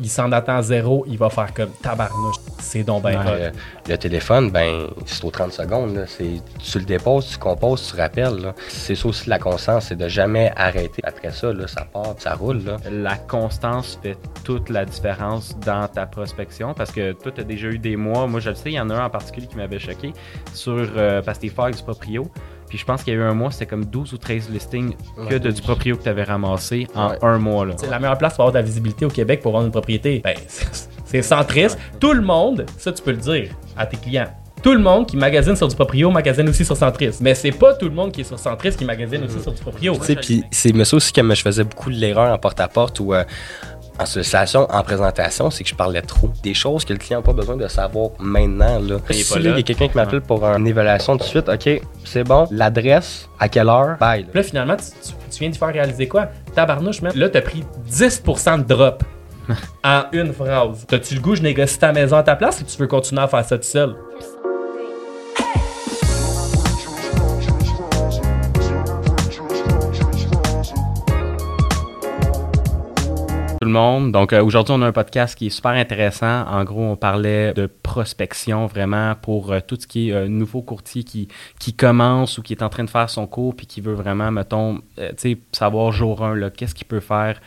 Il s'en attend zéro, il va faire comme tabarnouche. C'est donc ben ouais, Le téléphone, ben, c'est aux 30 secondes. Là. Tu le déposes, tu composes, tu rappelles. C'est ça aussi la constance, c'est de jamais arrêter. Après ça, là, ça part, ça roule. Là. La constance fait toute la différence dans ta prospection parce que toi, tu as déjà eu des mois. Moi, je le sais, il y en a un en particulier qui m'avait choqué sur euh, parce que t'es du proprio. Puis je pense qu'il y a eu un mois, c'était comme 12 ou 13 listings que de du proprio que tu avais ramassé en un mois. C'est la meilleure place pour avoir de la visibilité au Québec pour vendre une propriété. Ben, c'est centriste. Tout le monde, ça tu peux le dire à tes clients. Tout le monde qui magasine sur du proprio magasine aussi sur Centris. Mais c'est pas tout le monde qui est sur Centris qui magasine aussi sur du proprio. Tu sais, puis c'est aussi que je faisais beaucoup de l'erreur en porte-à-porte où euh, en sollicitation, en présentation, c'est que je parlais trop. Des choses que le client n'a pas besoin de savoir maintenant. Là. Il, y a quelqu'un qui m'appelle pour une évaluation tout de suite, OK, c'est bon, l'adresse, à quelle heure, bye. Là, finalement, tu, viens de faire réaliser quoi? Tabarnouche, même. Là, t'as pris 10% de drop en une phrase. T'as-tu le goût, je négocie ta maison à ta place ou tu veux continuer à faire ça tout seul? Donc euh, aujourd'hui, on a un podcast qui est super intéressant. En gros, on parlait de prospection vraiment pour euh, tout ce qui est euh, nouveau courtier qui, qui commence ou qui est en train de faire son cours puis qui veut vraiment, mettons, savoir jour 1, qu'est-ce qu'il peut faire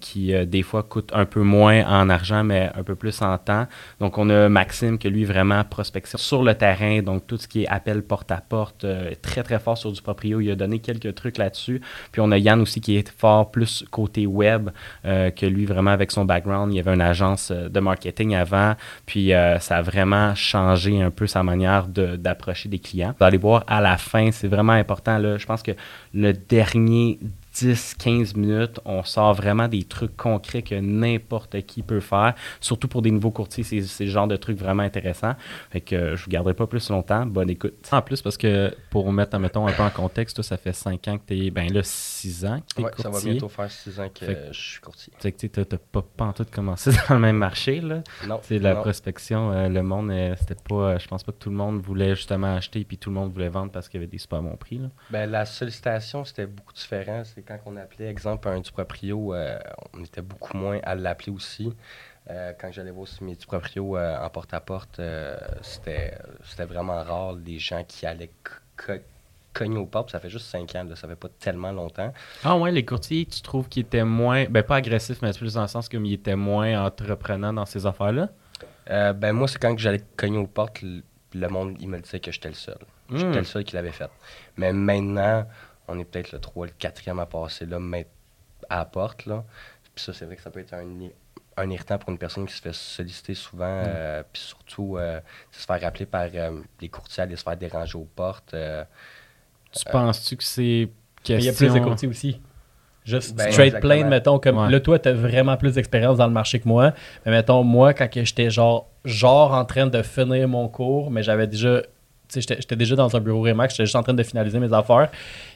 qui des fois coûte un peu moins en argent mais un peu plus en temps. Donc on a Maxime que lui vraiment prospection sur le terrain, donc tout ce qui est appel porte-à-porte, très très fort sur du proprio. Il a donné quelques trucs là-dessus. Puis on a Yann aussi qui est fort plus côté web que lui, vraiment, avec son background, il y avait une agence euh, de marketing avant, puis euh, ça a vraiment changé un peu sa manière d'approcher des clients. Vous allez voir à la fin, c'est vraiment important. Là, je pense que le dernier 10-15 minutes, on sort vraiment des trucs concrets que n'importe qui peut faire. Surtout pour des nouveaux courtiers, c'est le genre de trucs vraiment intéressants. Fait que euh, je vous garderai pas plus longtemps. Bonne écoute. En plus, parce que pour mettre, mettons, un peu en contexte, ça fait 5 ans que tu es, ben là, 6 ans que tu ça va bientôt faire 6 ans que, je suis courtier. Tu sais que tu n'as pas, pas en tout commencé dans le même marché, là. Non. C'est la prospection, euh, le monde, euh, c'était pas, je pense pas que tout le monde voulait justement acheter puis tout le monde voulait vendre parce qu'il y avait des super bons prix, là. Ben, la sollicitation, c'était beaucoup différent quand on appelait, exemple, un du proprio, euh, on était beaucoup moins à l'appeler aussi. Euh, quand j'allais voir mes du proprio euh, en porte-à-porte, c'était, c'était vraiment rare les gens qui allaient cogner au portes. Ça fait juste cinq ans, ça fait pas tellement longtemps. Ah ouais, les courtiers, tu trouves qu'ils étaient moins, ben pas agressifs, mais plus dans le sens qu'ils étaient moins entreprenants dans ces affaires-là? ben moi, c'est quand j'allais cogner aux portes, le monde, il me disait que j'étais le seul. J'étais hmm. le seul qui l'avait fait. Mais maintenant, on est peut-être le 3, le 4e à passer là, mais à la porte. Là. Puis ça, c'est vrai que ça peut être un, un irritant pour une personne qui se fait solliciter souvent, mm. euh, puis surtout euh, se faire rappeler par euh, les courtiers, aller se faire déranger aux portes. tu penses-tu que c'est question... Il y a plus de courtiers aussi. Juste ben, straight plain, mettons, comme là, toi, tu as vraiment plus d'expérience dans le marché que moi. Mais mettons, moi, quand j'étais genre, genre en train de finir mon cours, mais j'avais déjà j'étais déjà dans un bureau Remax, j'étais juste en train de finaliser mes affaires.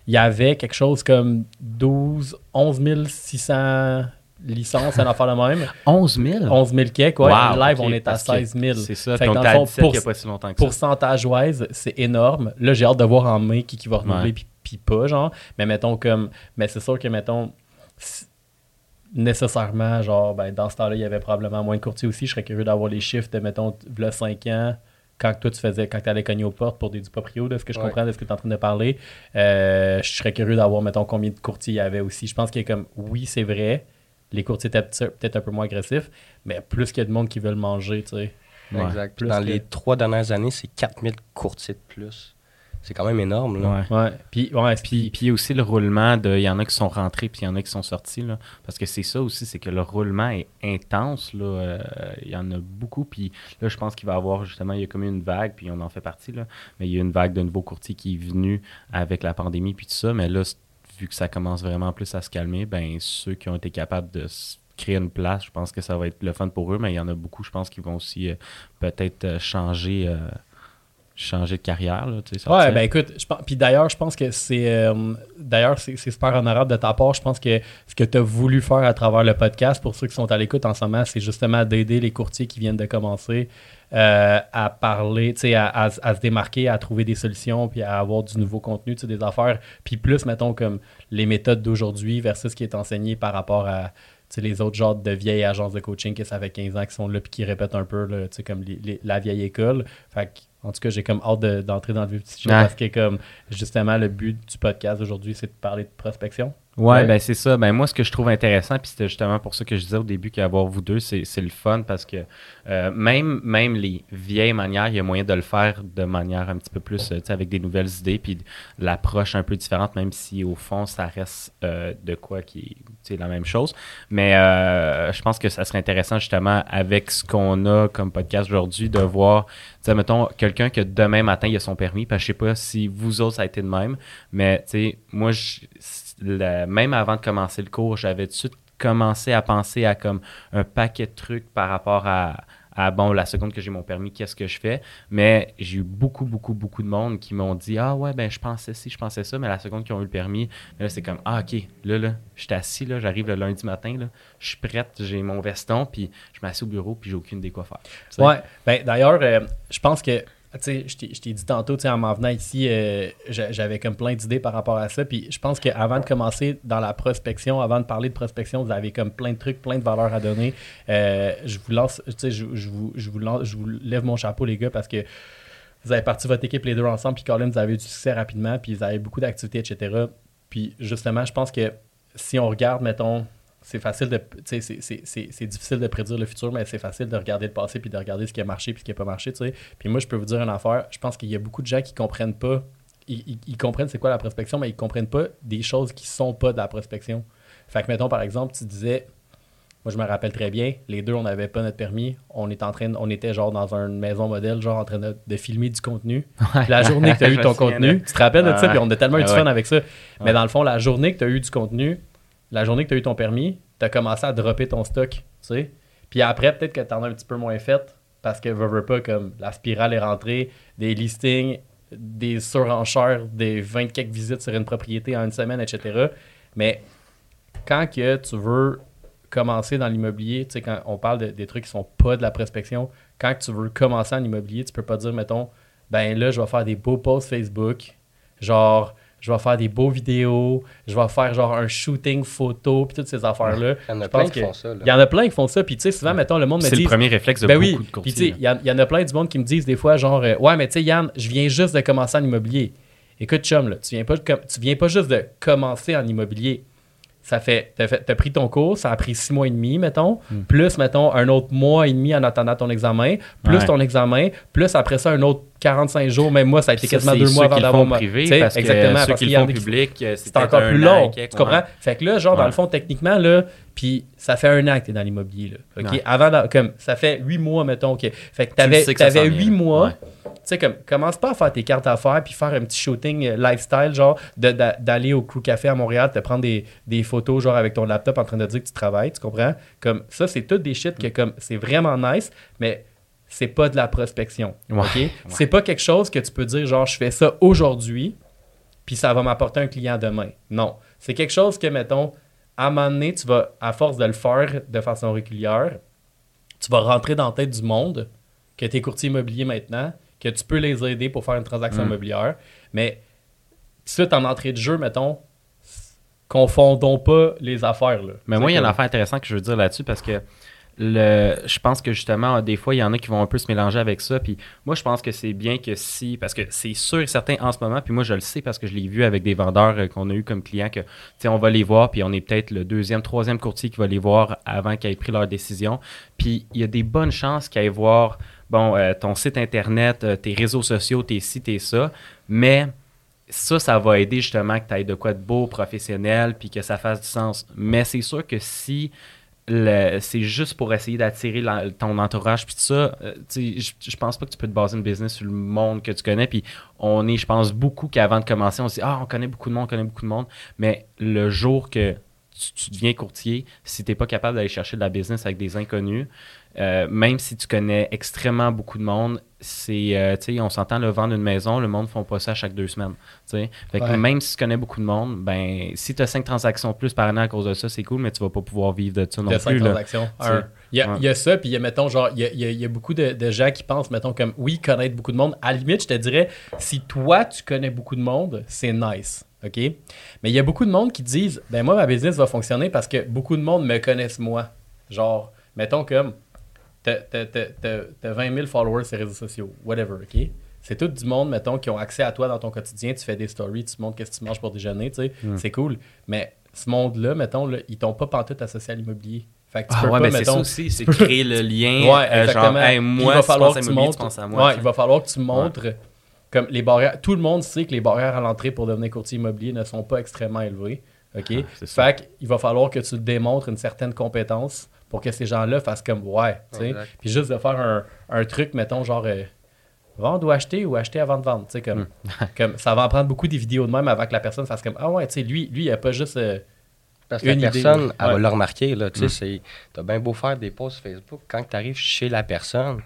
Il y avait quelque chose comme 12, 11 600 licences, à affaire de même. 11 000? 11 000 kek, ouais. live, on est à 16 000. C'est ça, fait dans le fond, pour, il a pas si longtemps que Pourcentage-wise, c'est énorme. Là, j'ai hâte de voir en mai qui, qui va renouveler puis, puis pas, genre. Mais mettons comme... Mais c'est sûr que, mettons nécessairement, genre, ben, dans ce temps-là, il y avait probablement moins de courtiers aussi. Je serais curieux d'avoir les chiffres de, mettons, là, 5 ans, quand toi tu faisais, quand tu allais cogner aux portes pour des du proprio, de ce que je comprends de ce que tu es en train de parler, euh, je serais curieux d'avoir, mettons, combien de courtiers il y avait aussi. Je pense qu'il y a comme, oui, c'est vrai, les courtiers étaient peut-être un peu moins agressifs, mais plus qu'il y a de monde qui veulent manger, tu sais. Exact. Dans les trois dernières années, c'est 4000 courtiers de plus c'est quand même énorme. Là. Ouais. Puis, ouais, puis, puis aussi le roulement de. Il y en a qui sont rentrés, puis il y en a qui sont sortis. Là, parce que c'est ça aussi, c'est que le roulement est intense. Là, euh, il y en a beaucoup. Puis là, je pense qu'il va y avoir justement, il y a comme une vague, puis on en fait partie. Là, mais il y a une vague de nouveaux courtiers qui est venue avec la pandémie, puis tout ça. Mais là, vu que ça commence vraiment plus à se calmer, ben ceux qui ont été capables de créer une place, je pense que ça va être le fun pour eux. Mais il y en a beaucoup, je pense, qui vont aussi euh, peut-être euh, changer de carrière. Là, ouais, ben écoute, puis d'ailleurs, je pense que c'est euh, d'ailleurs c'est super honorable de ta part. Je pense que ce que tu as voulu faire à travers le podcast, pour ceux qui sont à l'écoute en ce moment, c'est justement d'aider les courtiers qui viennent de commencer euh, à parler, à, à, à, se démarquer, à trouver des solutions, puis à avoir du nouveau contenu, des affaires. Puis plus, mettons, comme les méthodes d'aujourd'hui versus ce qui est enseigné par rapport à les autres genres de vieilles agences de coaching que ça fait 15 ans qui sont là puis qui répètent un peu là, comme la vieille école. Fait en tout cas, j'ai comme hâte d'entrer dans le vif du sujet parce que comme justement le but du podcast aujourd'hui, c'est de parler de prospection. Ouais, ben c'est ça. Ben moi, ce que je trouve intéressant, puis c'était justement pour ça que je disais au début qu'avoir vous deux, c'est le fun parce que euh, même, même les vieilles manières, il y a moyen de le faire de manière un petit peu plus, euh, tu sais, avec des nouvelles idées, puis l'approche un peu différente, même si au fond, ça reste euh, de quoi qui est la même chose. Mais je pense que ça serait intéressant justement avec ce qu'on a comme podcast aujourd'hui de voir, tu sais, mettons, quelqu'un que demain matin, il a son permis, parce que je sais pas si vous autres, ça a été de même, mais tu sais, moi, je même avant de commencer le cours, j'avais tout de suite commencé à penser à comme un paquet de trucs par rapport à, bon, la seconde que j'ai mon permis, qu'est-ce que je fais? Mais j'ai eu beaucoup, beaucoup, beaucoup de monde qui m'ont dit Ah ouais, ben je pensais ci, je pensais ça, mais la seconde qu'ils ont eu le permis, là, c'est comme Ah ok, là, là, je suis assis, là, j'arrive le lundi matin, là, je suis prête, j'ai mon veston, puis je m'assieds au bureau, puis j'ai aucune idée quoi faire. Ouais, ben d'ailleurs, euh, je pense que je t'ai dit tantôt, en m'en venant ici, euh, j'avais comme plein d'idées par rapport à ça. Puis je pense qu'avant de commencer dans la prospection, avant de parler de prospection, vous avez comme plein de trucs, plein de valeurs à donner. Euh, je vous lance, je, je, vous, je, vous lève mon chapeau, les gars, parce que vous avez parti votre équipe les deux ensemble, puis Colin, vous avez eu du succès rapidement, puis vous avez beaucoup d'activités, etc. Puis justement, je pense que si on regarde, mettons, c'est facile de. C'est difficile de prédire le futur, mais c'est facile de regarder le passé puis de regarder ce qui a marché puis ce qui n'a pas marché. sais. Puis moi, je peux vous dire une affaire. Je pense qu'il y a beaucoup de gens qui comprennent pas. Ils, comprennent c'est quoi la prospection, mais ils comprennent pas des choses qui sont pas de la prospection. Fait que, mettons, par exemple, tu disais. Moi, je me rappelle très bien, les deux, on n'avait pas notre permis. On, est en train, on était genre dans une maison modèle, genre en train de, filmer du contenu. la journée que tu as eu ton contenu, tu te rappelles de ça, puis on a tellement eu du fun avec ça. Mais dans le fond, la journée que tu as eu du contenu, la journée que tu as eu ton permis, tu as commencé à dropper ton stock, tu sais. Puis après, peut-être que tu en as un petit peu moins fait parce que veux, pas, comme la spirale est rentrée, des listings, des surenchères, des 20 quelques visites sur une propriété en une semaine, etc. Mais quand que tu veux commencer dans l'immobilier, tu sais, quand on parle de, des trucs qui sont pas de la prospection, quand tu veux commencer en immobilier, tu peux pas dire, mettons, ben là, je vais faire des beaux posts Facebook, genre je vais faire des beaux vidéos, je vais faire genre un shooting photo, puis toutes ces affaires-là. Il y en a plein qui font ça. Il y en a plein qui font ça, puis tu sais, souvent, mettons, le monde me dit. C'est le premier réflexe de ben beaucoup de Puis tu sais, il y, en a plein du monde qui me disent des fois, genre, euh, ouais, mais tu sais, Yann, je viens juste de commencer en immobilier. Écoute, chum, là, tu viens pas, tu viens pas juste de commencer en immobilier ça fait, t'as, as pris ton cours, ça a pris six mois et demi, mettons, hmm. plus, mettons, un autre mois et demi en attendant ton examen, plus ton examen, plus après ça, un autre 45 jours, même moi, ça a été quasiment deux mois avant d'avoir ma... privé, parce exactement, ceux parce qui le font public, euh, c'est encore plus long, tu comprends? Fait que là, genre, dans le fond, techniquement, là, puis ça fait un an que t'es dans l'immobilier, là, OK? Avant, comme, ça fait huit mois, mettons, OK? Fait que t'avais, huit mois sais, comme, commence pas à faire tes cartes à faire puis faire un petit shooting euh, lifestyle, genre, d'aller au Crew Café à Montréal, te prendre des, photos, genre, avec ton laptop en train de dire que tu travailles, tu comprends? Comme, ça, c'est tout des shit que, comme, c'est vraiment nice, mais c'est pas de la prospection. OK? C'est pas quelque chose que tu peux dire, genre, je fais ça aujourd'hui, puis ça va m'apporter un client demain. Non. C'est quelque chose que, mettons, à un moment donné, tu vas, à force de le faire de façon régulière, tu vas rentrer dans la tête du monde que tu es courtier immobilier maintenant, que tu peux les aider pour faire une transaction mm. immobilière. Mais suite en entrée de jeu, mettons, confondons pas les affaires. Là. Mais moi, il y a une affaire intéressante que je veux dire là-dessus parce que le, je pense que justement, des fois, il y en a qui vont un peu se mélanger avec ça. Puis moi, je pense que c'est bien que si, parce que c'est sûr et certain en ce moment, puis moi, je le sais parce que je l'ai vu avec des vendeurs euh, qu'on a eu comme clients, que, tu sais, on va les voir, puis on est peut-être le deuxième, troisième courtier qui va les voir avant qu'ils aient pris leur décision. Puis il y a des bonnes chances qu'ils aillent voir bon, euh, ton site internet, euh, tes réseaux sociaux, tes sites et ça, mais ça, ça va aider justement que tu aies de quoi de beau, professionnel, puis que ça fasse du sens. Mais c'est sûr que si c'est juste pour essayer d'attirer ton entourage, puis tout ça, euh, je, je pense pas que tu peux te baser une business sur le monde que tu connais, puis on est, je pense, beaucoup qu'avant de commencer, on se dit, ah, on connaît beaucoup de monde, on connaît beaucoup de monde, mais le jour que tu, deviens courtier, si tu n'es pas capable d'aller chercher de la business avec des inconnus, euh, même si tu connais extrêmement beaucoup de monde, c'est, euh, tu sais, on s'entend le vendre une maison, le monde ne font pas ça chaque deux semaines. Fait que même si tu connais beaucoup de monde, ben, si tu as cinq transactions plus par an à cause de ça, c'est cool, mais tu vas pas pouvoir vivre de ça non plus. Cinq transactions. Il, y a, ça, puis il y a, mettons, genre, il y a, beaucoup de, de, gens qui pensent, mettons, comme, oui, connaître beaucoup de monde. À la limite, je te dirais, si toi, tu connais beaucoup de monde, c'est nice. OK? Mais il y a beaucoup de monde qui disent Ben, moi, ma business va fonctionner parce que beaucoup de monde me connaissent moi. Genre, mettons comme, t'as 20 000 followers sur les réseaux sociaux, whatever, OK? C'est tout du monde, mettons, qui ont accès à toi dans ton quotidien. Tu fais des stories, tu montres qu'est-ce que tu manges pour déjeuner, tu sais. Hmm. C'est cool. Mais ce monde-là, mettons, là, ils t'ont pas pantoute associé à l'immobilier. Fait que tu ah peux ouais, pas, ben, mettons, c'est ça aussi, c'est créer le lien. ouais, exactement. Genre, moi, il va falloir que tu montres. Ouais, il va falloir que tu montres comme les barrières. Tout le monde sait que les barrières à l'entrée pour devenir courtier immobilier ne sont pas extrêmement élevées. OK? Ah, fait qu'il va falloir que tu démontres une certaine compétence pour que ces gens-là fassent comme ouais. Puis juste de faire un, un truc, mettons, genre. Euh, vendre ou acheter ou acheter avant de vendre. Comme, hmm. comme, ça va en prendre beaucoup des vidéos de même avant que la personne fasse comme Ah ouais, tu sais, lui, lui, il a pas juste. Euh, parce que la personne, elle va le remarquer. Là, tu sais, as bien beau faire des posts Facebook, quand tu arrives chez la personne,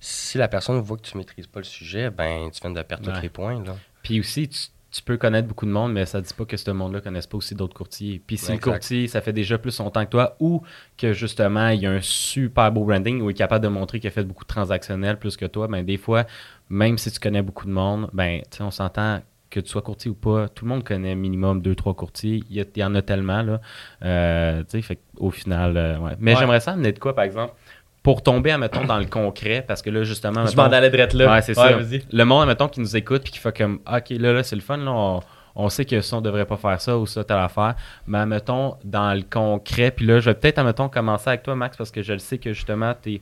si la personne voit que tu maîtrises pas le sujet, ben tu viens de perdre tous les points. Là. Puis aussi, tu, tu peux connaître beaucoup de monde, mais ça ne dit pas que ce monde-là ne connaisse pas aussi d'autres courtiers. Puis si le courtier, ça fait déjà plus son temps que toi, ou que justement, il y a un super beau branding, ou il est capable de montrer qu'il a fait beaucoup de transactionnels plus que toi, ben des fois, même si tu connais beaucoup de monde, ben on s'entend que tu sois courtier ou pas, tout le monde connaît minimum deux, trois courtiers. Il y, en a tellement, là. Euh, fait au final, euh, ouais. Mais j'aimerais ça amener de quoi, par exemple? pour tomber, mettons, dans le concret, parce que là, justement. Je m'en allais direct là. Ouais, c'est ça. Le monde, mettons, qui nous écoute puis qui fait comme, OK, là, là, c'est le fun, là, on, sait que ça, on devrait pas faire ça ou ça, telle affaire. Mais, mettons, dans le concret, puis là, je vais peut-être, mettons, commencer avec toi, Max, parce que je le sais que, justement, tu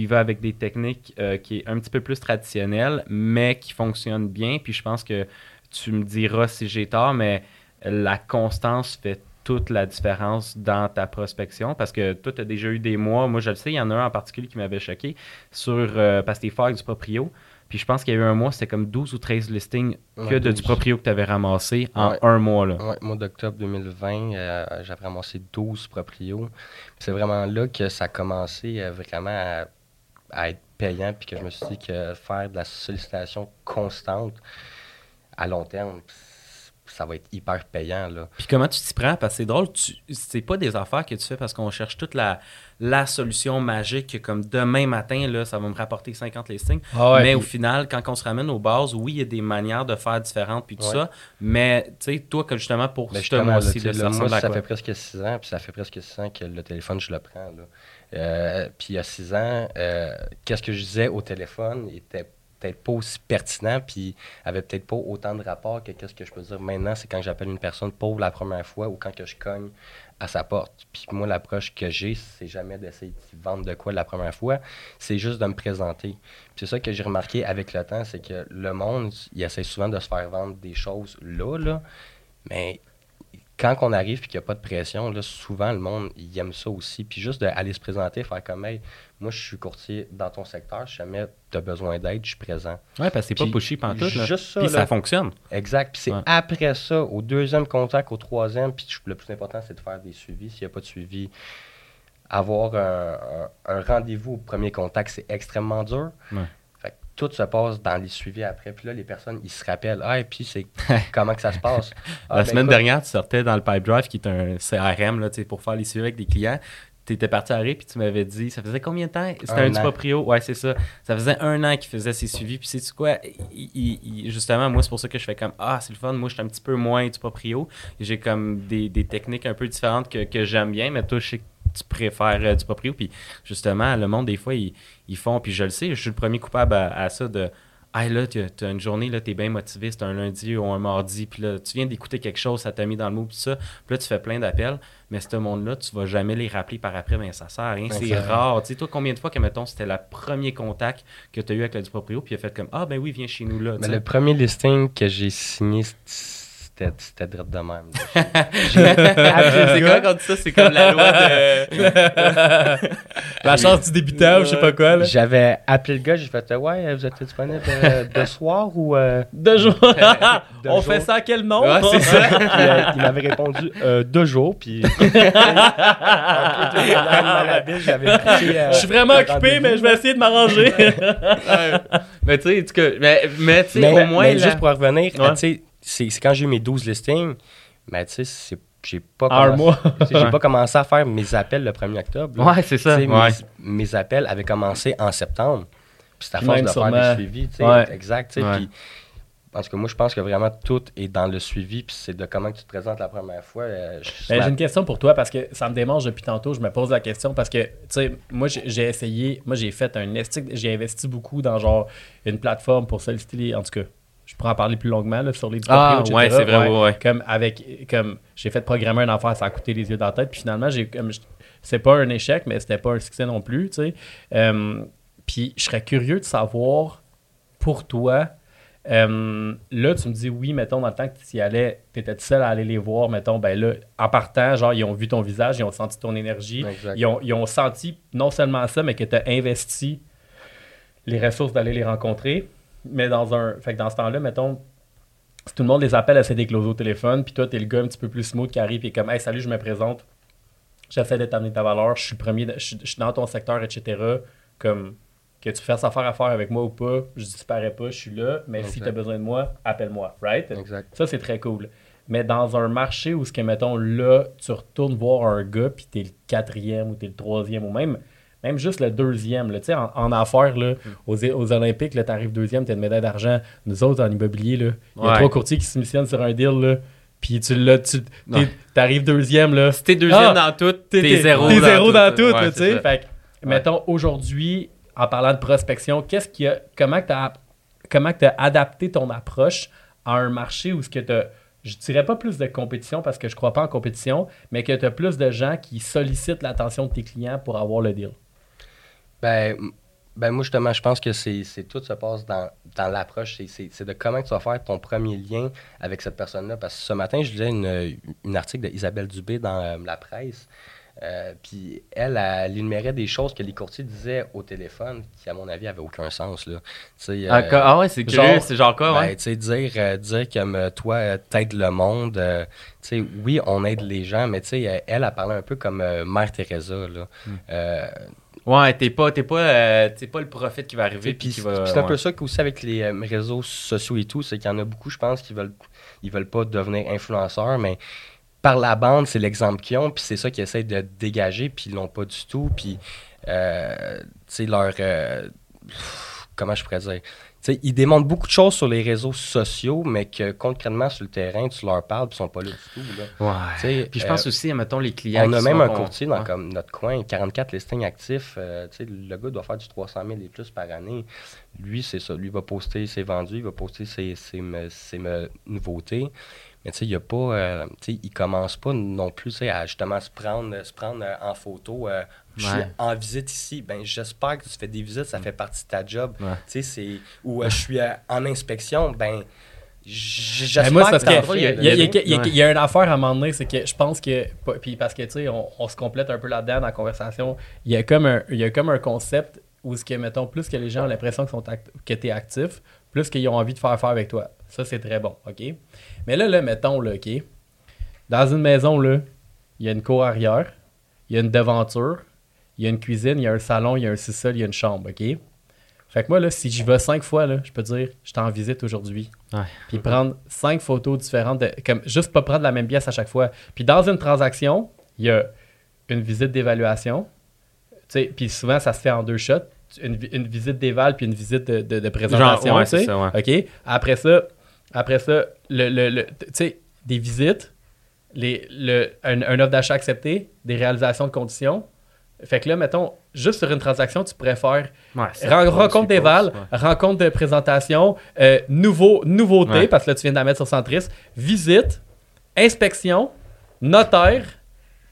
y vas avec des techniques euh, qui est un petit peu plus traditionnelles, mais qui fonctionnent bien. Puis je pense que tu me diras si j'ai tort, mais la constance fait toute la différence dans ta prospection parce que toi, tu as déjà eu des mois, moi je le sais, il y en a un en particulier qui m'avait choqué sur euh, parce que t'es du proprio. Puis je pense qu'il y a eu un mois, c'était comme 12 ou 13 listings que de, du proprio que tu avais ramassé en un mois. Là. Ouais, mois d'octobre 2020, euh, j'avais ramassé 12 proprios. C'est vraiment là que ça a commencé euh, vraiment à, être payant, puis que je me suis dit que faire de la sollicitation constante à long terme, ça va être hyper payant. Là. Puis comment tu t'y prends? Parce que c'est drôle, tu, c'est pas des affaires que tu fais parce qu'on cherche toute la, la solution magique, comme demain matin, là, ça va me rapporter 50 listings. Ah mais au final, quand on se ramène aux bases, oui, il y a des manières de faire différentes, puis tout ça. Mais tu sais, toi, que justement, pour ce mois-ci, ça, fait presque 6 ans, puis ça fait presque 6 ans que le téléphone, je le prends. Là. Euh, puis il y a 6 ans, euh, qu'est-ce que je disais au téléphone était peut-être pas aussi pertinent, puis avait peut-être pas autant de rapport que qu'est-ce que je peux dire maintenant, c'est quand j'appelle une personne pour la première fois ou quand que je cogne à sa porte. Puis moi, l'approche que j'ai, c'est jamais d'essayer de vendre de quoi la première fois, c'est juste de me présenter. C'est ça que j'ai remarqué avec le temps, c'est que le monde, il essaie souvent de se faire vendre des choses là, là, mais quand on arrive et qu'il n'y a pas de pression, là, souvent le monde il aime ça aussi. Puis juste d'aller se présenter, faire comme hey, moi je suis courtier dans ton secteur, si jamais tu as besoin d'aide, je suis présent. Ouais, parce que c'est pas pushy pantoute. Juste ça. Puis ça fonctionne. Exact. Puis c'est après ça, au deuxième contact, au troisième, puis le plus important, c'est de faire des suivis. S'il n'y a pas de suivi, avoir un, un rendez-vous au premier contact, c'est extrêmement dur. Ouais tout se passe dans les suivis après. Puis là, les personnes, ils se rappellent, ah, et puis c'est comment que ça se passe. la ah, ben, semaine dernière, tu sortais dans le Pipe Drive, qui est un CRM là, pour faire les suivis avec des clients. Tu étais parti à puis tu m'avais dit, ça faisait combien de temps? C'était un, un proprio. Ouais, c'est ça. Ça faisait un an qu'il faisait ses suivis. Puis, sais-tu quoi? Justement, moi, c'est pour ça que je fais comme, ah, c'est le fun. Moi, je suis un petit peu moins du proprio. J'ai comme des, des, techniques un peu différentes que, que j'aime bien, mais toi, je sais que tu préfères euh, du proprio. Puis justement, le monde, des fois, ils, font, puis je le sais, je suis le premier coupable à, ça de. Ah là, tu as une journée, là, tu es bien motivé, c'est un lundi ou un mardi, puis là, tu viens d'écouter quelque chose, ça t'a mis dans le mot, puis ça. Puis là, tu fais plein d'appels, mais ce monde-là, tu vas jamais les rappeler par après, mais ça sert à rien. c'est rare. Tu sais, toi, combien de fois que, mettons, c'était le premier contact que tu as eu avec le du proprio, puis il a fait comme Ah, ben oui, viens chez nous là. Mais le premier listing que j'ai signé, c'était direct de même. c'est quoi? quand ça? C'est comme la loi de. la chance du débutant ou je sais pas quoi. J'avais appelé le gars, j'ai fait Ouais, vous êtes disponible euh, de soir ou. Euh, de jour. On fait ça à quel nom? Ouais, c'est ça. Euh, il m'avait répondu deux jours, puis. je suis vraiment occupé, mais je vais essayer de m'arranger. mais tu sais, mais, mais, tu sais, au moins. juste pour revenir, tu sais c'est quand j'ai eu mes 12 listings, mais tu sais, j'ai pas, commencé, j'ai pas commencé à faire mes appels le 1er octobre. Ouais, c'est ça. Mes, appels avaient commencé en septembre. Puis c'était à force de faire des suivis, tu sais, exact. Puis En tout cas, moi, je pense que vraiment tout est dans le suivi, puis c'est de comment tu te présentes la première fois. Euh, ben, j'ai une question pour toi parce que ça me démange depuis tantôt. Je me pose la question parce que, tu sais, moi, j'ai essayé, moi, j'ai fait un j'ai investi beaucoup dans genre une plateforme pour solliciter les. En tout cas, je pourrais en parler plus longuement là, sur les Ah, ouais, c'est vrai, ouais, Comme avec, comme j'ai fait programmer un affaire, ça a coûté les yeux dans la tête, puis finalement, j'ai comme. C'est pas un échec, mais c'était pas un succès non plus, tu sais. Euh, puis je serais curieux de savoir pour toi euh, là, tu me dis oui, mettons, dans le temps que tu y allais, tu étais seul à aller les voir, mettons, ben là, en partant, genre, ils ont vu ton visage, ils ont senti ton énergie, ils ont, senti non seulement ça, mais que tu as investi les ressources d'aller les rencontrer. Mais dans un. Fait que dans ce temps-là, mettons, si tout le monde les appelle à essayer d'écloser au téléphone, puis toi, tu es le gars un petit peu plus smooth qui arrive et comme, hey, salut, je me présente, j'essaie t'amener ta valeur, je suis premier, je suis dans ton secteur, etc. Comme que tu fasses affaire à faire avec moi ou pas, je disparais pas, je suis là, mais si tu as besoin de moi, appelle-moi, right? Exact. Ça, c'est très cool. Mais dans un marché où, ce que, mettons, là, tu retournes voir un gars, puis t'es le quatrième ou t'es le troisième, ou même, même juste le deuxième, tu sais, en, affaires, là, mm. aux, aux, Olympiques, là, t'arrives deuxième, t'as une médaille d'argent. Nous autres, en immobilier, là, il y a trois courtiers qui se missionnent sur un deal, là, puis tu l'as, tu t'arrives deuxième, là. Si t'es deuxième ah! dans tout, t'es zéro, t'es zéro dans, tout, tu sais. Fait mettons, aujourd'hui, en parlant de prospection, qu'est-ce qui a, comment tu as, comment as adapté ton approche à un marché où ce que tu je dirais pas plus de compétition parce que je crois pas en compétition, mais que tu as plus de gens qui sollicitent l'attention de tes clients pour avoir le deal? Ben, ben moi, justement, je pense que c'est tout se passe dans, dans l'approche. C'est de comment tu vas faire ton premier lien avec cette personne-là. Parce que ce matin, je lisais une, une article d'Isabelle Dubé dans euh, la presse. Euh, puis elle, elle, énumérait des choses que les courtiers disaient au téléphone qui, à mon avis, n'avaient aucun sens. Là. Euh, ah, ah, ouais, c'est curieux, c'est genre quoi, ben, ouais? dire, euh, dire comme toi, t'aides le monde. oui, on aide les gens, mais elle, elle a parlé un peu comme Mère Teresa. Là. Hmm. Ouais, t'es pas, pas, pas le prophète qui va arriver. Puis c'est un peu ça aussi avec les réseaux sociaux et tout, c'est qu'il y en a beaucoup, je pense, qui veulent, ils veulent pas devenir influenceurs, mais par la bande, c'est l'exemple qu'ils ont, puis c'est ça qu'ils essayent de dégager, puis ils l'ont pas du tout. Puis, euh, tu sais, leur. Euh, comment je pourrais dire? Sais, ils démontrent beaucoup de choses sur les réseaux sociaux, mais que concrètement sur le terrain, tu leur parles, ils sont pas là du tout. Là. Ouais. Puis je pense euh, aussi, mettons, les clients. On a même un courtier dans comme notre coin, 44 listings actifs. sais, le gars doit faire du 300 000 et plus par année. Lui, c'est ça. Lui va poster ses vendus, il va poster ses, ses, ses nouveautés. Mais tu sais, il y a pas. Euh, tu sais, il commence pas non plus à justement se prendre, se prendre euh, en photo. Euh, je suis en visite ici. Ben, j'espère que tu fais des visites, ça fait partie de ta job. Tu sais, c'est. Ou je suis en inspection, ben. J'espère moi, parce que il y, a une affaire à un moment donné, c'est que je pense que, puis parce que tu sais, on, se complète un peu là-dedans dans la conversation, il y a comme un, il y a comme un concept où ce que, mettons, plus que les gens ont l'impression que, sont que tu es actif, plus qu'ils ont envie de faire affaire avec toi. Ça, c'est très bon, OK? Mais là, là, mettons, là, OK? Dans une maison, là, il y a une cour arrière, il y a une devanture, il y a une cuisine, il y a un salon, il y a un sous-sol, il y a une chambre, OK? Fait que moi, là, si j'y vais cinq fois, là, je peux dire, je t'en visite aujourd'hui. Puis prendre cinq photos différentes, de, comme juste pas prendre la même pièce à chaque fois. Puis dans une transaction, il y a une visite d'évaluation. Puis souvent, ça se fait en deux shots. Une, visite d'éval puis une visite de, présentation. OK? Après ça, après ça, le, le, tu sais, des visites, les, le, un, offre d'achat accepté, des réalisations de conditions. Fait que là, mettons, juste sur une transaction, tu pourrais faire rencontre d'éval, rencontre de présentation, euh, nouveau, nouveauté, parce que là, tu viens de la mettre sur Centris, visite, inspection, notaire,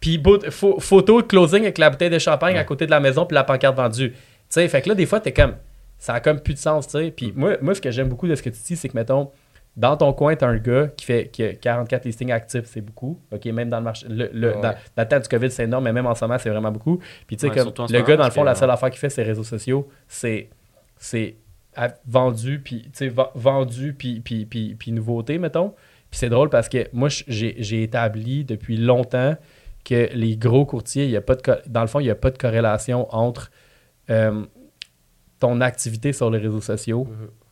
puis photo de closing avec la bouteille de champagne à côté de la maison, puis la pancarte vendue. Tu sais, fait que là, des fois, t'es comme, ça a comme plus de sens, tu sais. Puis mm. moi, moi, ce que j'aime beaucoup de ce que tu dis, c'est que, mettons, dans ton coin, tu as un gars qui fait qui a 44 listings actifs, c'est beaucoup. OK, même dans le marché. Le, dans, la temps du COVID, c'est énorme, mais même en ce moment, c'est vraiment beaucoup. Puis tu sais, comme le gars, dans le fond, la seule affaire qu'il fait, c'est les réseaux sociaux. C'est c'est vendu, puis vendu, puis, puis, puis, puis nouveauté, mettons. Puis c'est drôle parce que moi, j'ai établi depuis longtemps que les gros courtiers, y a pas de, dans le fond, il n'y a pas de corrélation entre euh, ton activité sur les réseaux sociaux. Mm-hmm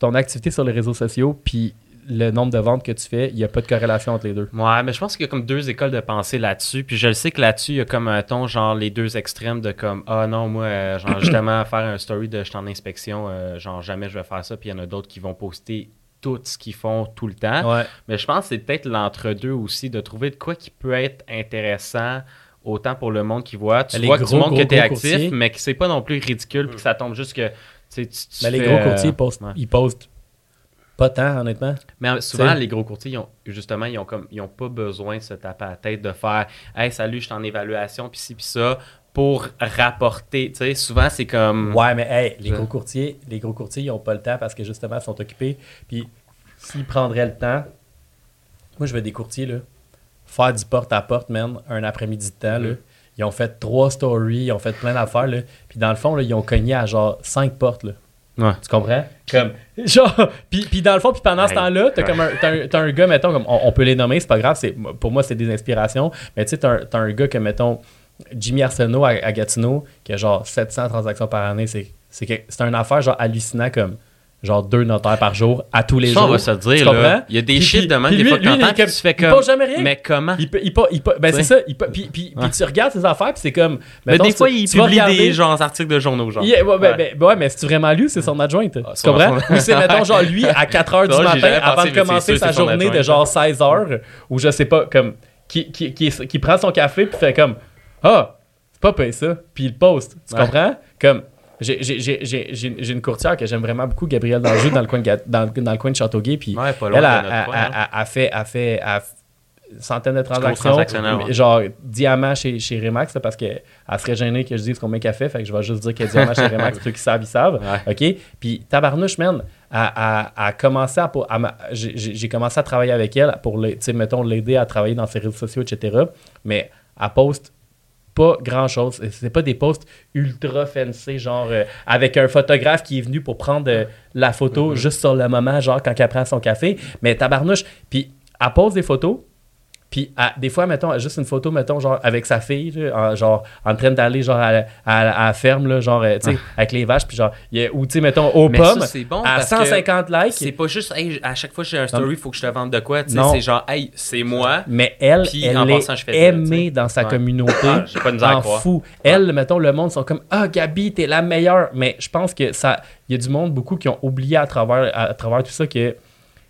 ton activité sur les réseaux sociaux, puis le nombre de ventes que tu fais, il n'y a pas de corrélation entre les deux. Ouais, mais je pense qu'il y a comme deux écoles de pensée là-dessus. Puis je le sais que là-dessus, il y a comme un ton, genre les deux extrêmes de comme Ah non, moi, euh, genre justement, faire un story de je suis en inspection, euh, genre jamais je vais faire ça. Puis il y en a d'autres qui vont poster tout ce qu'ils font tout le temps. Mais je pense que c'est peut-être l'entre-deux aussi, de trouver de quoi qui peut être intéressant autant pour le monde qui voit. Tu vois que tu montres que tu es actif, mais que c'est pas non plus ridicule, puis que ça tombe juste que. Tu, tu mais les gros courtiers, ils postent, pas tant, honnêtement. Mais souvent, les gros courtiers, justement, ils ont, comme, ils ont pas besoin de se taper à la tête, de faire Hey, salut, je suis en évaluation, puis ci, puis ça pour rapporter. Tu sais, souvent, c'est comme. Ouais, mais hey, les gros courtiers, les gros courtiers, ils n'ont pas le temps parce que justement, ils sont occupés. Puis, s'ils prendraient le temps, moi, je veux des courtiers, là, faire du porte-à-porte, man, un après-midi de temps, là. Ils ont fait trois stories, ils ont fait plein d'affaires, là. Puis, dans le fond, là, ils ont cogné à genre cinq portes, là. Ouais. Tu comprends? Comme, genre, puis, puis dans le fond, puis pendant ce temps-là, t'as comme un, t'as un, un, gars, mettons, comme, on, peut les nommer, c'est pas grave, c'est, pour moi, c'est des inspirations, mais tu sais, t'as un, un gars que, mettons, Jimmy Arsenault à, Gatineau, qui a genre 700 transactions par année, c'est, c'est, c'est une affaire genre hallucinant comme genre deux notaires par jour à tous les jours. on va se dire, là, il y a des chiffres de même, des fois que tu fais comme... Il passe jamais rien. Mais comment? Il, il, il, ben c'est ça, puis, puis, tu regardes ces affaires, puis c'est comme... mais des fois, il publie des genre, articles de journaux, genre. ouais, ben, ben, ouais. mais si tu vraiment lu, c'est son adjointe. Ah, tu comprends? Ou c'est, mettons, genre, lui, à 4 h du matin, avant de commencer sa journée de genre 16 h, ou je sais pas, comme, qui, prend son café, puis fait comme... Ah, pas payer ça, puis il poste. Tu comprends? Comme, j'ai une courtière que j'aime vraiment beaucoup, Gabrielle Danjou, dans le coin de, dans, dans le coin de Châteauguay. Puis elle a, fait, a fait centaines de transactions. Genre diamant chez, chez Remax, parce qu'elle serait gênée que je dise combien qu'elle fait. Fait que je vais juste dire y a diamant chez Remax. Ceux qui savent, ils savent. OK? Puis Tabarnouche, man, a, commencé à. J'ai commencé à travailler avec elle pour, mettons, l'aider à travailler dans ses réseaux sociaux, etc. Mais elle poste pas grand chose. C'est pas des posts ultra fancy, genre euh, avec un photographe qui est venu pour prendre euh, la photo mm-hmm. juste sur le moment, genre quand elle prend son café. Mais tabarnouche, puis elle pose des photos, puis des fois, mettons, juste une photo, mettons, genre avec sa fille, en, genre en train d'aller genre à, à, la ferme, là, genre, tu sais, avec les vaches, puis genre, ou tu sais, mettons, aux pommes, à 150 likes. C'est pas juste, hey, à chaque fois que j'ai un story, il faut que je te vende de quoi, tu sais, c'est genre, hey, c'est moi. Mais elle, elle est aimée dans sa communauté. Ah, j'ai pas en fou. Elle, mettons, le monde sont comme, ah, Gabi, t'es la meilleure. Mais je pense que ça, il y a du monde, beaucoup, qui ont oublié à travers, à travers tout ça que